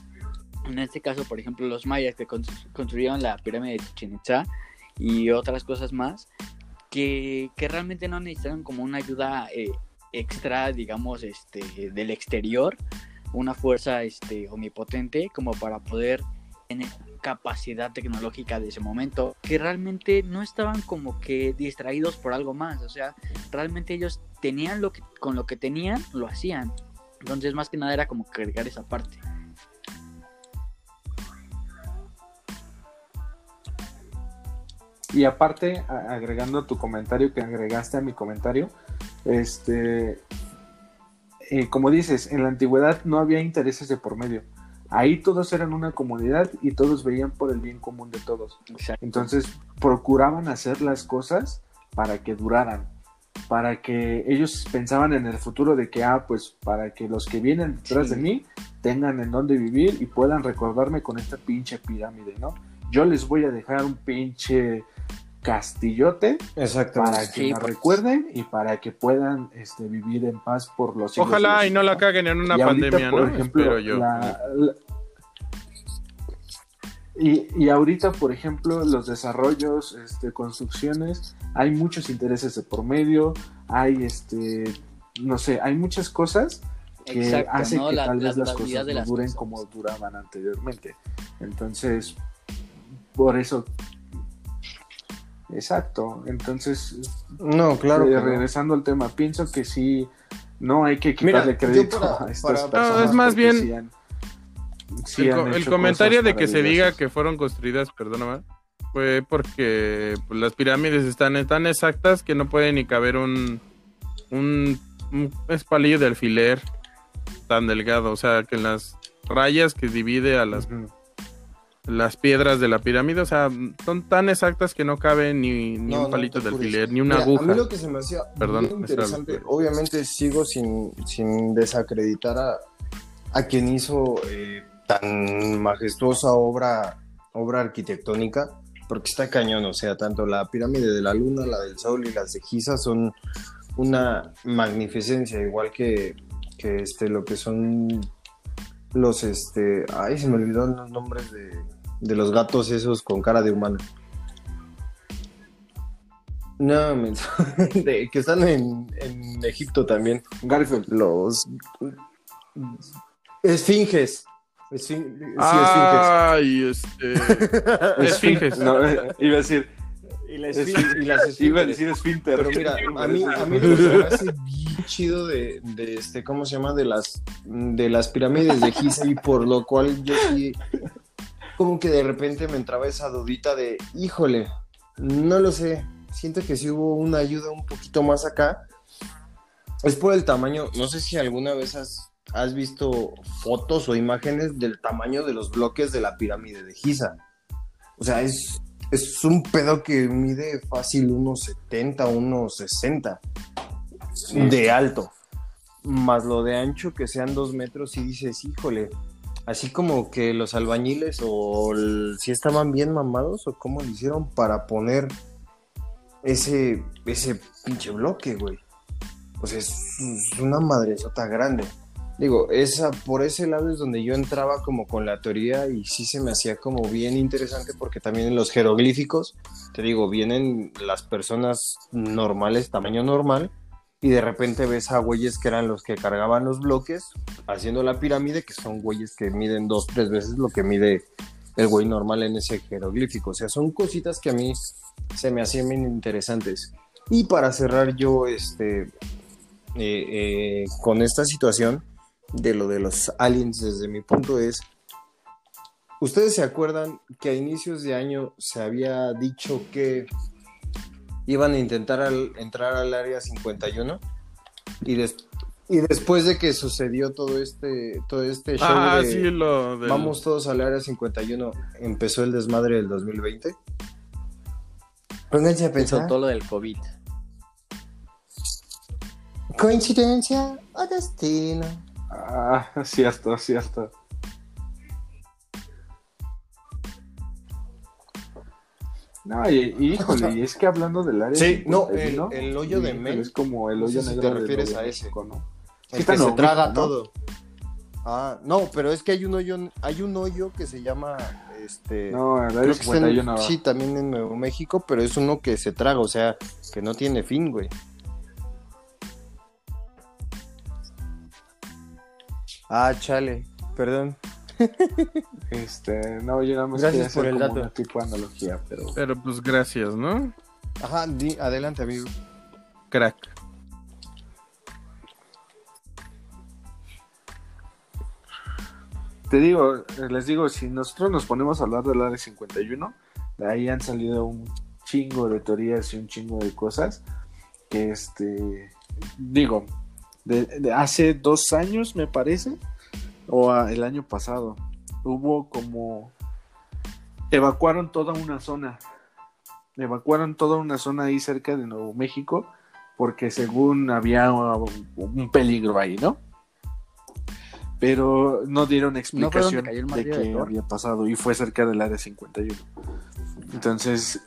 en este caso, por ejemplo, los mayas que constru- construyeron la pirámide de Chichen y otras cosas más, que, que realmente no necesitaron como una ayuda eh, extra, digamos, este, del exterior, una fuerza este, omnipotente como para poder en capacidad tecnológica de ese momento, que realmente no estaban como que distraídos por algo más, o sea, realmente ellos tenían lo que con lo que tenían lo hacían. Entonces, más que nada era como cargar esa parte. Y aparte, agregando tu comentario que agregaste a mi comentario, este, eh, como dices, en la antigüedad no había intereses de por medio. Ahí todos eran una comunidad y todos veían por el bien común de todos. Exacto. Entonces procuraban hacer las cosas para que duraran, para que ellos pensaban en el futuro de que, ah, pues para que los que vienen detrás Sí. de mí tengan en dónde vivir y puedan recordarme con esta pinche pirámide, ¿no? Yo les voy a dejar un pinche castillote Exactamente. para que Sí, me pues. recuerden y para que puedan este, vivir en paz por los siglos Ojalá y no la caguen en una y ahorita, pandemia, por ¿no? ejemplo, Espero yo. la- la- y, y ahorita, por ejemplo, los desarrollos, este, construcciones, hay muchos intereses de por medio, hay, este, no sé, hay muchas cosas que Exacto, hacen ¿no? que La- tal la vez las cosas no duren cosas. como duraban anteriormente. Entonces, por eso... Exacto, entonces No, claro. eh, no. regresando al tema, pienso que sí, no hay que quitarle crédito para- a estas para- personas. No, es más bien sí han- sí el, comentario de que se diga que fueron construidas, perdóname, fue porque pues, las pirámides están tan exactas que no puede ni caber un, un, un espalillo de alfiler tan delgado. O sea, que en las rayas que divide a las. Las piedras de la pirámide, o sea, son tan exactas que no cabe ni, ni No, un palito de alfiler, ni una Mira, aguja. A mí lo que se me hacía Perdón, interesante, obviamente sigo sin, sin desacreditar a, a quien hizo eh, tan majestuosa obra, obra arquitectónica, porque está cañón, o sea, tanto la pirámide de la luna, la del sol y las de Giza son una magnificencia, igual que, que este, lo que son los, este, ay, se me olvidaron los nombres de, de los gatos esos con cara de humano. No, de- que están en, en Egipto también. Garfield. Los esfinges. Esfin- sí, Ay, este. Esfinges. No, eh, iba a decir, esfinges. Y, la es- esfin- y las iba a decir esfínter. Pero mira, a mí, a mí lo que se me hace bien chido de, de este, ¿cómo se llama? De las, de las pirámides de Giza y por lo cual yo sí, como que de repente me entraba esa dudita de, híjole, no lo sé, siento que sí hubo una ayuda un poquito más acá. Es por el tamaño, no sé si alguna vez has, has visto fotos o imágenes del tamaño de los bloques de la pirámide de Giza. O sea, es, es un pedo que mide fácil unos 70, unos 60 de alto. Más lo de ancho que sean dos metros y dices, híjole, así como que los albañiles o si estaban bien mamados o cómo lo hicieron para poner ese, ese pinche bloque, güey. Sea, es, es una madresota grande. Digo, esa, por ese lado es donde yo entraba como con la teoría y sí se me hacía como bien interesante porque también en los jeroglíficos, te digo, vienen las personas normales, tamaño normal, y de repente ves a güeyes que eran los que cargaban los bloques haciendo la pirámide, que son güeyes que miden dos, tres veces lo que mide el güey normal en ese jeroglífico. O sea, son cositas que a mí se me hacían bien interesantes. Y para cerrar yo este, eh, eh, con esta situación de lo de los aliens desde mi punto es, ¿ustedes se acuerdan que a inicios de año se había dicho que iban a intentar al- entrar al área 51? Y, des- y después de que sucedió todo este, todo este show Ah, de sí, lo del... vamos todos al área 51, empezó el desmadre del 2020. Pónganse a pensar. todo lo del COVID. ¿Coincidencia o destino? Ah, cierto, cierto. No, y, y, híjole, y es que hablando del área. Sí, no, 51, el- el hoyo de Mel. Es como el No hoyo sé si negro te refieres hoyo a de ese. México, ¿no? El está que se traga ¿no? todo. Ah, no, pero es que hay un hoyo, hay un hoyo que se llama, este, No, el creo que está en- 51 sí, también en Nuevo México, pero es uno que se traga, o sea, que no tiene fin, güey. Ah, chale, perdón. Este, no, yo nada más Gracias quería por hacer el como dato. una tipo de analogía, pero Pero pues gracias, ¿no? Ajá, di- adelante, amigo. Crack. te digo, les digo, si nosotros nos ponemos a hablar del área 51, de ahí han salido un chingo de teorías y un chingo de cosas que este digo, de, de hace dos años me parece, o a- el año pasado, hubo como evacuaron toda una zona, evacuaron toda una zona ahí cerca de Nuevo México, porque según había un, un peligro ahí, ¿no? Pero no dieron ¿No fue donde explicación de qué había pasado y fue cerca del área 51. Entonces,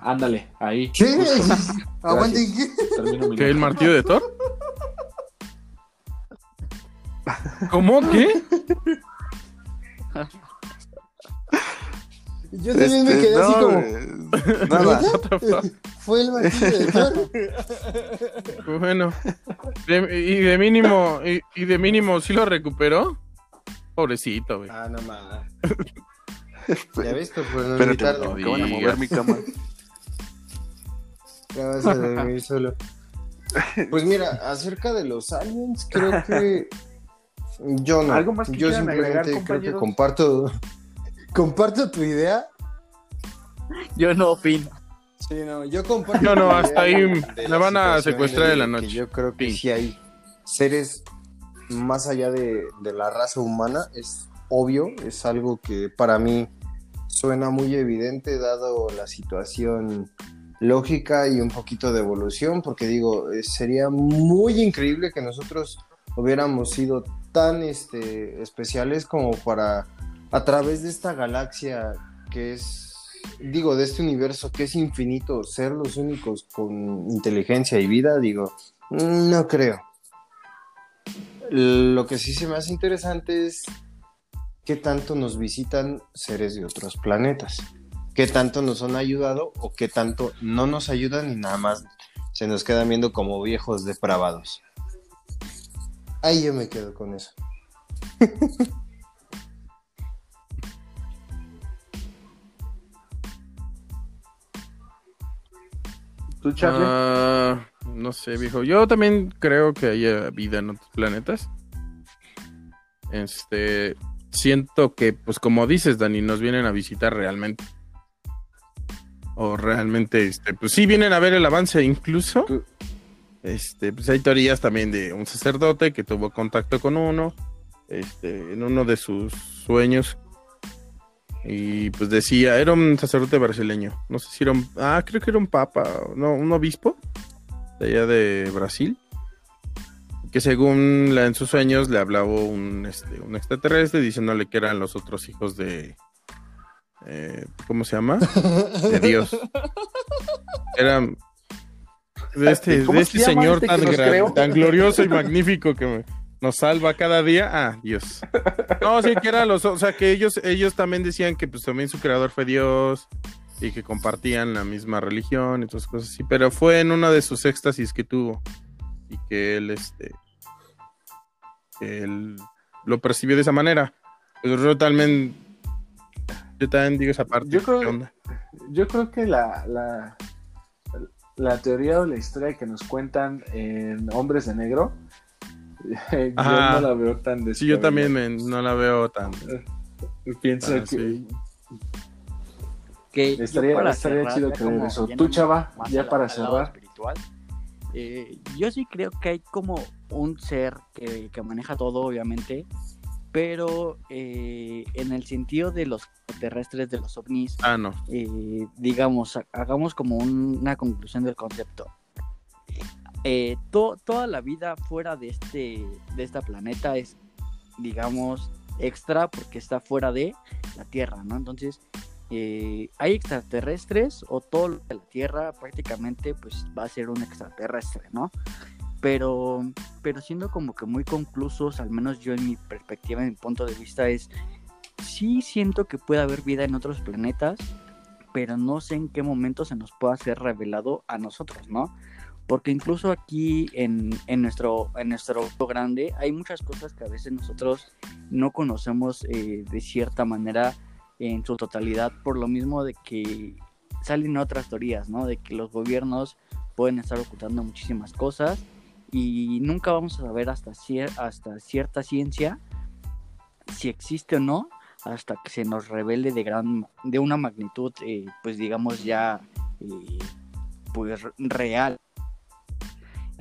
ándale, ahí. ¿Qué? justo. Aguanten, ¿qué? ¿Qué? ¿El martillo de Thor? ¿Cómo? ¿Qué? Yo también me Este, quedé así como. nada. Fue el martillo de Thor. Pues Bueno. De- y de mínimo, y, y de mínimo, ¿sí lo recuperó? Pobrecito, güey. Ah, no más. Ya ves, por no invitarlo. que van a mover mi cama. Ya vas a dormir solo. Pues mira, acerca de los aliens, creo que yo no. ¿Algo más que yo agregar, simplemente creo que comparto comparto tu idea. Yo no opino. Sí, no, yo comparto. No, no, hasta ahí la van a secuestrar de la que noche. Yo creo que Sí. sí hay seres más allá de, de la raza humana, es obvio, es algo que para mí suena muy evidente dado la situación lógica y un poquito de evolución, porque digo, eh, sería muy increíble que nosotros hubiéramos sido tan este, especiales como para, a través de esta galaxia que es, digo, de este universo que es infinito, ser los únicos con inteligencia y vida, digo, mm, no creo. Lo que sí se me hace interesante es qué tanto nos visitan seres de otros planetas, qué tanto nos han ayudado o qué tanto no nos ayudan y nada más se nos quedan viendo como viejos depravados. Ahí yo me quedo con eso. ¿Tú, Charlie? Ah, no sé, viejo. Yo también creo que haya vida en otros planetas. Este, siento que, pues como dices, Dani, nos vienen a visitar realmente. O realmente, este, pues sí vienen a ver el avance incluso. Tú- Este, pues hay teorías también de un sacerdote que tuvo contacto con uno, este, en uno de sus sueños. Y pues decía, era un sacerdote brasileño. No sé si era un, ah, creo que era un papa, no, un obispo de allá de Brasil. Que según la, en sus sueños le hablaba un, este, un extraterrestre diciéndole que eran los otros hijos de, eh, ¿cómo se llama? De Dios. Eran de este, ¿Cómo de este señor este tan, gran- tan glorioso y magnífico que me- nos salva cada día. Ah, Dios. No, sí, que eran los, o sea, que ellos, ellos también decían que pues también su creador fue Dios y que compartían la misma religión y todas cosas así, pero fue en uno de sus éxtasis que tuvo y que él, este, él lo percibió de esa manera. Pero yo también, yo también digo esa parte. Yo creo-. Yo creo que la, la, la teoría o la historia que nos cuentan en Hombres de Negro, yo Ajá. no la veo tan Sí, yo también me- no la veo tan... Pienso Ah, que sí. Que estaría, estaría cerrar, chido como eso. Tú, Chava, ya para cerrar. espiritual, eh, yo sí creo que hay como un ser que, que maneja todo, obviamente, pero eh, en el sentido de los terrestres, de los ovnis, Ah, no. eh, digamos, ha- hagamos como un- una conclusión del concepto. Eh, to- toda la vida fuera de este, de esta planeta es, digamos, extra porque está fuera de la Tierra, ¿no? Entonces, eh, hay extraterrestres o todo lo de la Tierra prácticamente pues va a ser un extraterrestre, ¿no? Pero, pero siendo como que muy conclusos, al menos yo en mi perspectiva, en mi punto de vista es, sí siento que puede haber vida en otros planetas, pero no sé en qué momento se nos pueda ser revelado a nosotros, ¿no? Porque incluso aquí en, en nuestro, en nuestro grande hay muchas cosas que a veces nosotros no conocemos eh, de cierta manera en su totalidad, por lo mismo de que salen otras teorías, ¿no? De que los gobiernos pueden estar ocultando muchísimas cosas y nunca vamos a saber hasta, cier- hasta cierta ciencia si existe o no hasta que se nos revele de gran de una magnitud eh, pues digamos ya eh, pues real.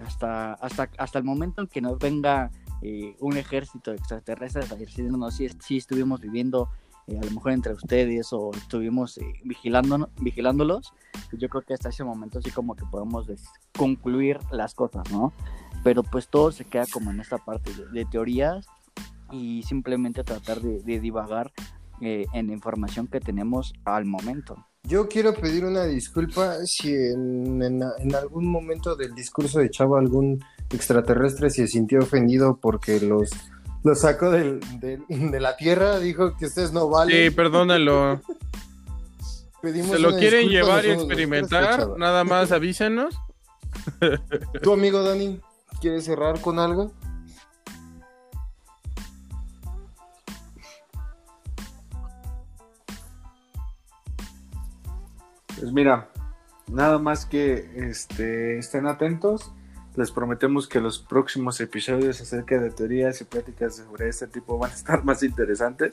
Hasta hasta hasta el momento en que nos venga eh, un ejército decirnos si, si estuvimos viviendo eh, a lo mejor entre ustedes o estuvimos eh, vigilando, vigilándolos, pues yo creo que hasta ese momento sí como que podemos concluir las cosas, ¿no? Pero pues todo se queda como en esta parte de, de teorías y simplemente tratar de, de divagar eh, en la información que tenemos al momento. Yo quiero pedir una disculpa si en, en- en algún momento del discurso de Chavo algún extraterrestre se sintió ofendido porque los, los sacó del- del- de la Tierra, dijo que ustedes no valen. Sí, perdónalo. Pedimos Se lo quieren llevar y experimentar, nada más avísenos. Tu amigo Dani, ¿quieres cerrar con algo? Pues mira, nada más que este, estén atentos. Les prometemos que los próximos episodios acerca de teorías y pláticas sobre este tipo van a estar más interesantes.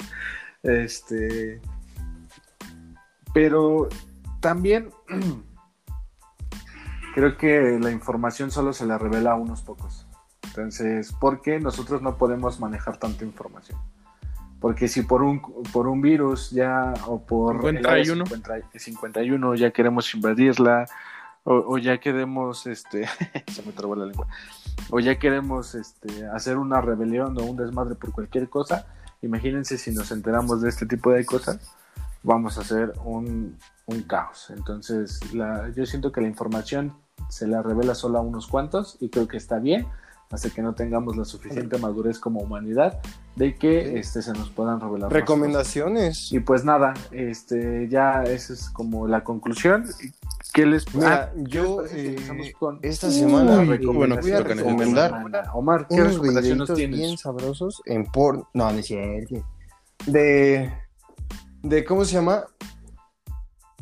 Este, pero también creo que la información solo se la revela a unos pocos. Entonces, ¿por qué nosotros no podemos manejar tanta información? Porque si por un, por un virus ya o por el área 51. 50 51 ya queremos invadirla o, o ya queremos, este, se me trabó la lengua, o ya queremos este, hacer una rebelión o un desmadre por cualquier cosa, imagínense si nos enteramos de este tipo de cosas, vamos a hacer un, un caos. Entonces, la, yo siento que la información se la revela solo a unos cuantos y creo que está bien hasta que no tengamos la suficiente madurez como humanidad de que Sí. este, se nos puedan revelar. Recomendaciones. Y pues nada, este, ya esa es como la conclusión. ¿Qué les Mira, Ah, yo, ¿qué les parece si eh, con esta semana Uy, bueno que voy a recomendar semana? Omar, ¿qué unos recomendaciones tienes? bien sabrosos en por... No, no es cierto. De... De, ¿cómo se llama?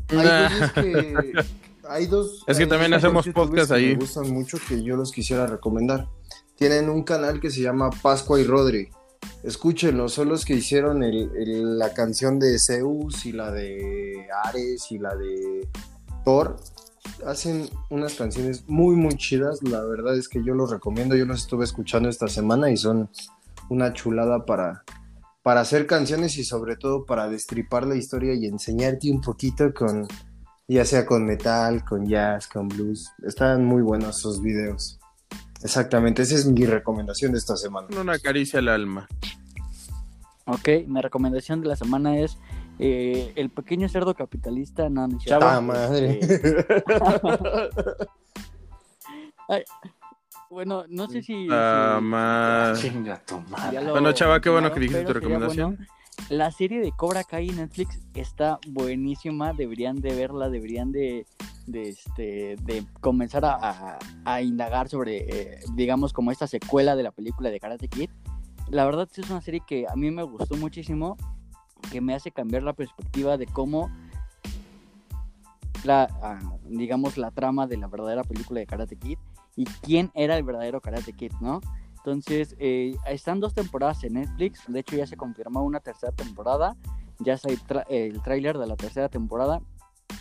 Hay que... Hay dos... Es que hay también hacemos podcast que ahí. Me gustan mucho que yo los quisiera recomendar. Tienen un canal que se llama Pascua y Rodri. Escúchenlo, son los que hicieron el- el- la canción de Zeus y la de Ares y la de Thor. Hacen unas canciones muy, muy chidas. La verdad es que yo los recomiendo. Yo los estuve escuchando esta semana y son una chulada para, para hacer canciones y sobre todo para destripar la historia y enseñarte un poquito con, ya sea con metal, con jazz, con blues. Están muy buenos esos videos. Exactamente, esa es mi recomendación de esta semana. Una caricia al alma. Ok, mi recomendación de la semana es eh, El pequeño cerdo capitalista. No, no es cierto. ¡Ta madre! Ay, bueno, no sé si... Ah, si- más. Chinga tu madre. lo Bueno, chava, qué bueno que dijiste tu recomendación. bueno. La serie de Cobra Kai en Netflix está buenísima, deberían de verla, deberían de, de, este, de comenzar a, a- a indagar sobre, eh, digamos, como esta secuela de la película de Karate Kid. La verdad es una serie que a mí me gustó muchísimo, que me hace cambiar la perspectiva de cómo la, ah, digamos, la trama de la verdadera película de Karate Kid y quién era el verdadero Karate Kid, ¿no? Entonces, eh, están dos temporadas en Netflix. De hecho, ya se confirmó una tercera temporada. Ya está el, tráiler de la tercera temporada.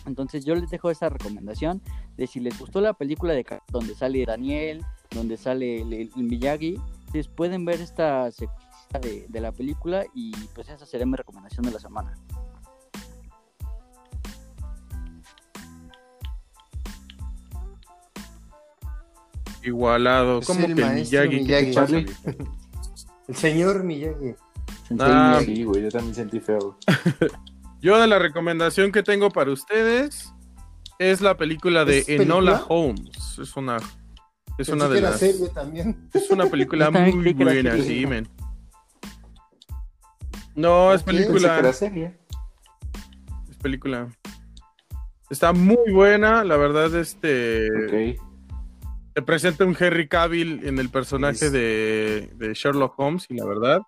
Entonces, yo les dejo esta recomendación de si les gustó la película de donde sale Daniel, donde sale el, el Miyagi, pueden ver esta secuela de, de la película y pues esa sería mi recomendación de la semana. Igualado. Es ¿Cómo el que Miyagi? ¿Qué Miyagi. El señor Miyagi. Ah. Sí, güey, yo también sentí feo. Yo de la recomendación que tengo para ustedes es la película de. Enola Holmes. Es una, es Pensé una de las, serie también. es una película muy buena, sí, men. No, es película. era serie. Es película. Está muy buena, la verdad, este. Ok. te presenta un Henry Cavill en el personaje de, de Sherlock Holmes y la verdad,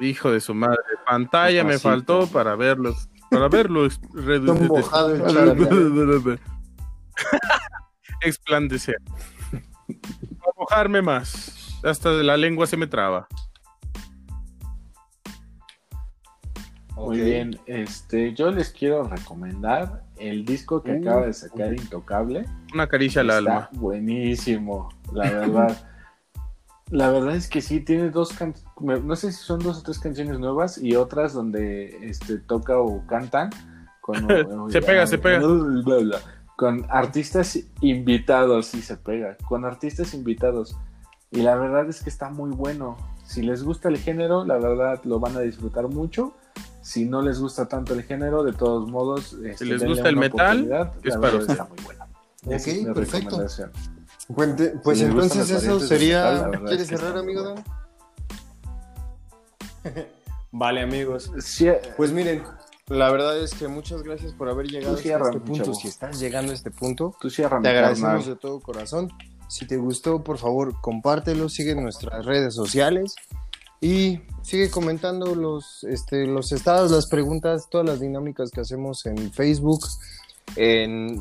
hijo de su madre, pantalla me faltó para verlo, para verlo chaval. Explandecer. Para mojarme más. Hasta la lengua se me traba. Muy bien, este, yo les quiero recomendar el disco que Uh, acaba de sacar. Intocable. Una caricia al alma. buenísimo, la verdad. la verdad es que sí, tiene dos canciones, no sé si son dos o tres canciones nuevas y otras donde este, toca o cantan con, Se pega, se pega. con artistas invitados, sí se pega, con artistas invitados. Y la verdad es que está muy bueno. Si les gusta el género, la verdad lo van a disfrutar mucho. Si no les gusta tanto el género, de todos modos, este, les gusta el metal, es para usted. está muy es Ok, perfecto. Pues, pues Si entonces eso sería. metal, ¿Quieres es que cerrar, amigo. Dan? vale, amigos. Sí, Pues miren, la verdad es que muchas gracias por haber llegado cierra, este punto. Si estás llegando a este punto, tú cierra, te agradecemos carnal. de todo corazón. Si te gustó, por favor, compártelo, sigue en nuestras redes sociales y sigue comentando los, este, los estados, las preguntas, todas las dinámicas que hacemos en Facebook. En...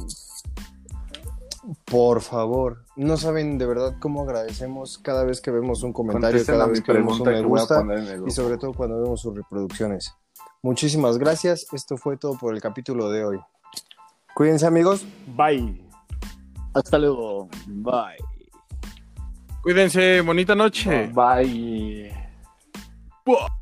Por favor, no saben de verdad cómo agradecemos cada vez que vemos un comentario, Contesten cada vez que vemos un pregunta me gusta y sobre todo cuando vemos sus reproducciones. Muchísimas gracias. Esto fue todo por el capítulo de hoy. Cuídense amigos. Bye. Hasta luego. Bye. Cuídense, bonita noche. Bye. What?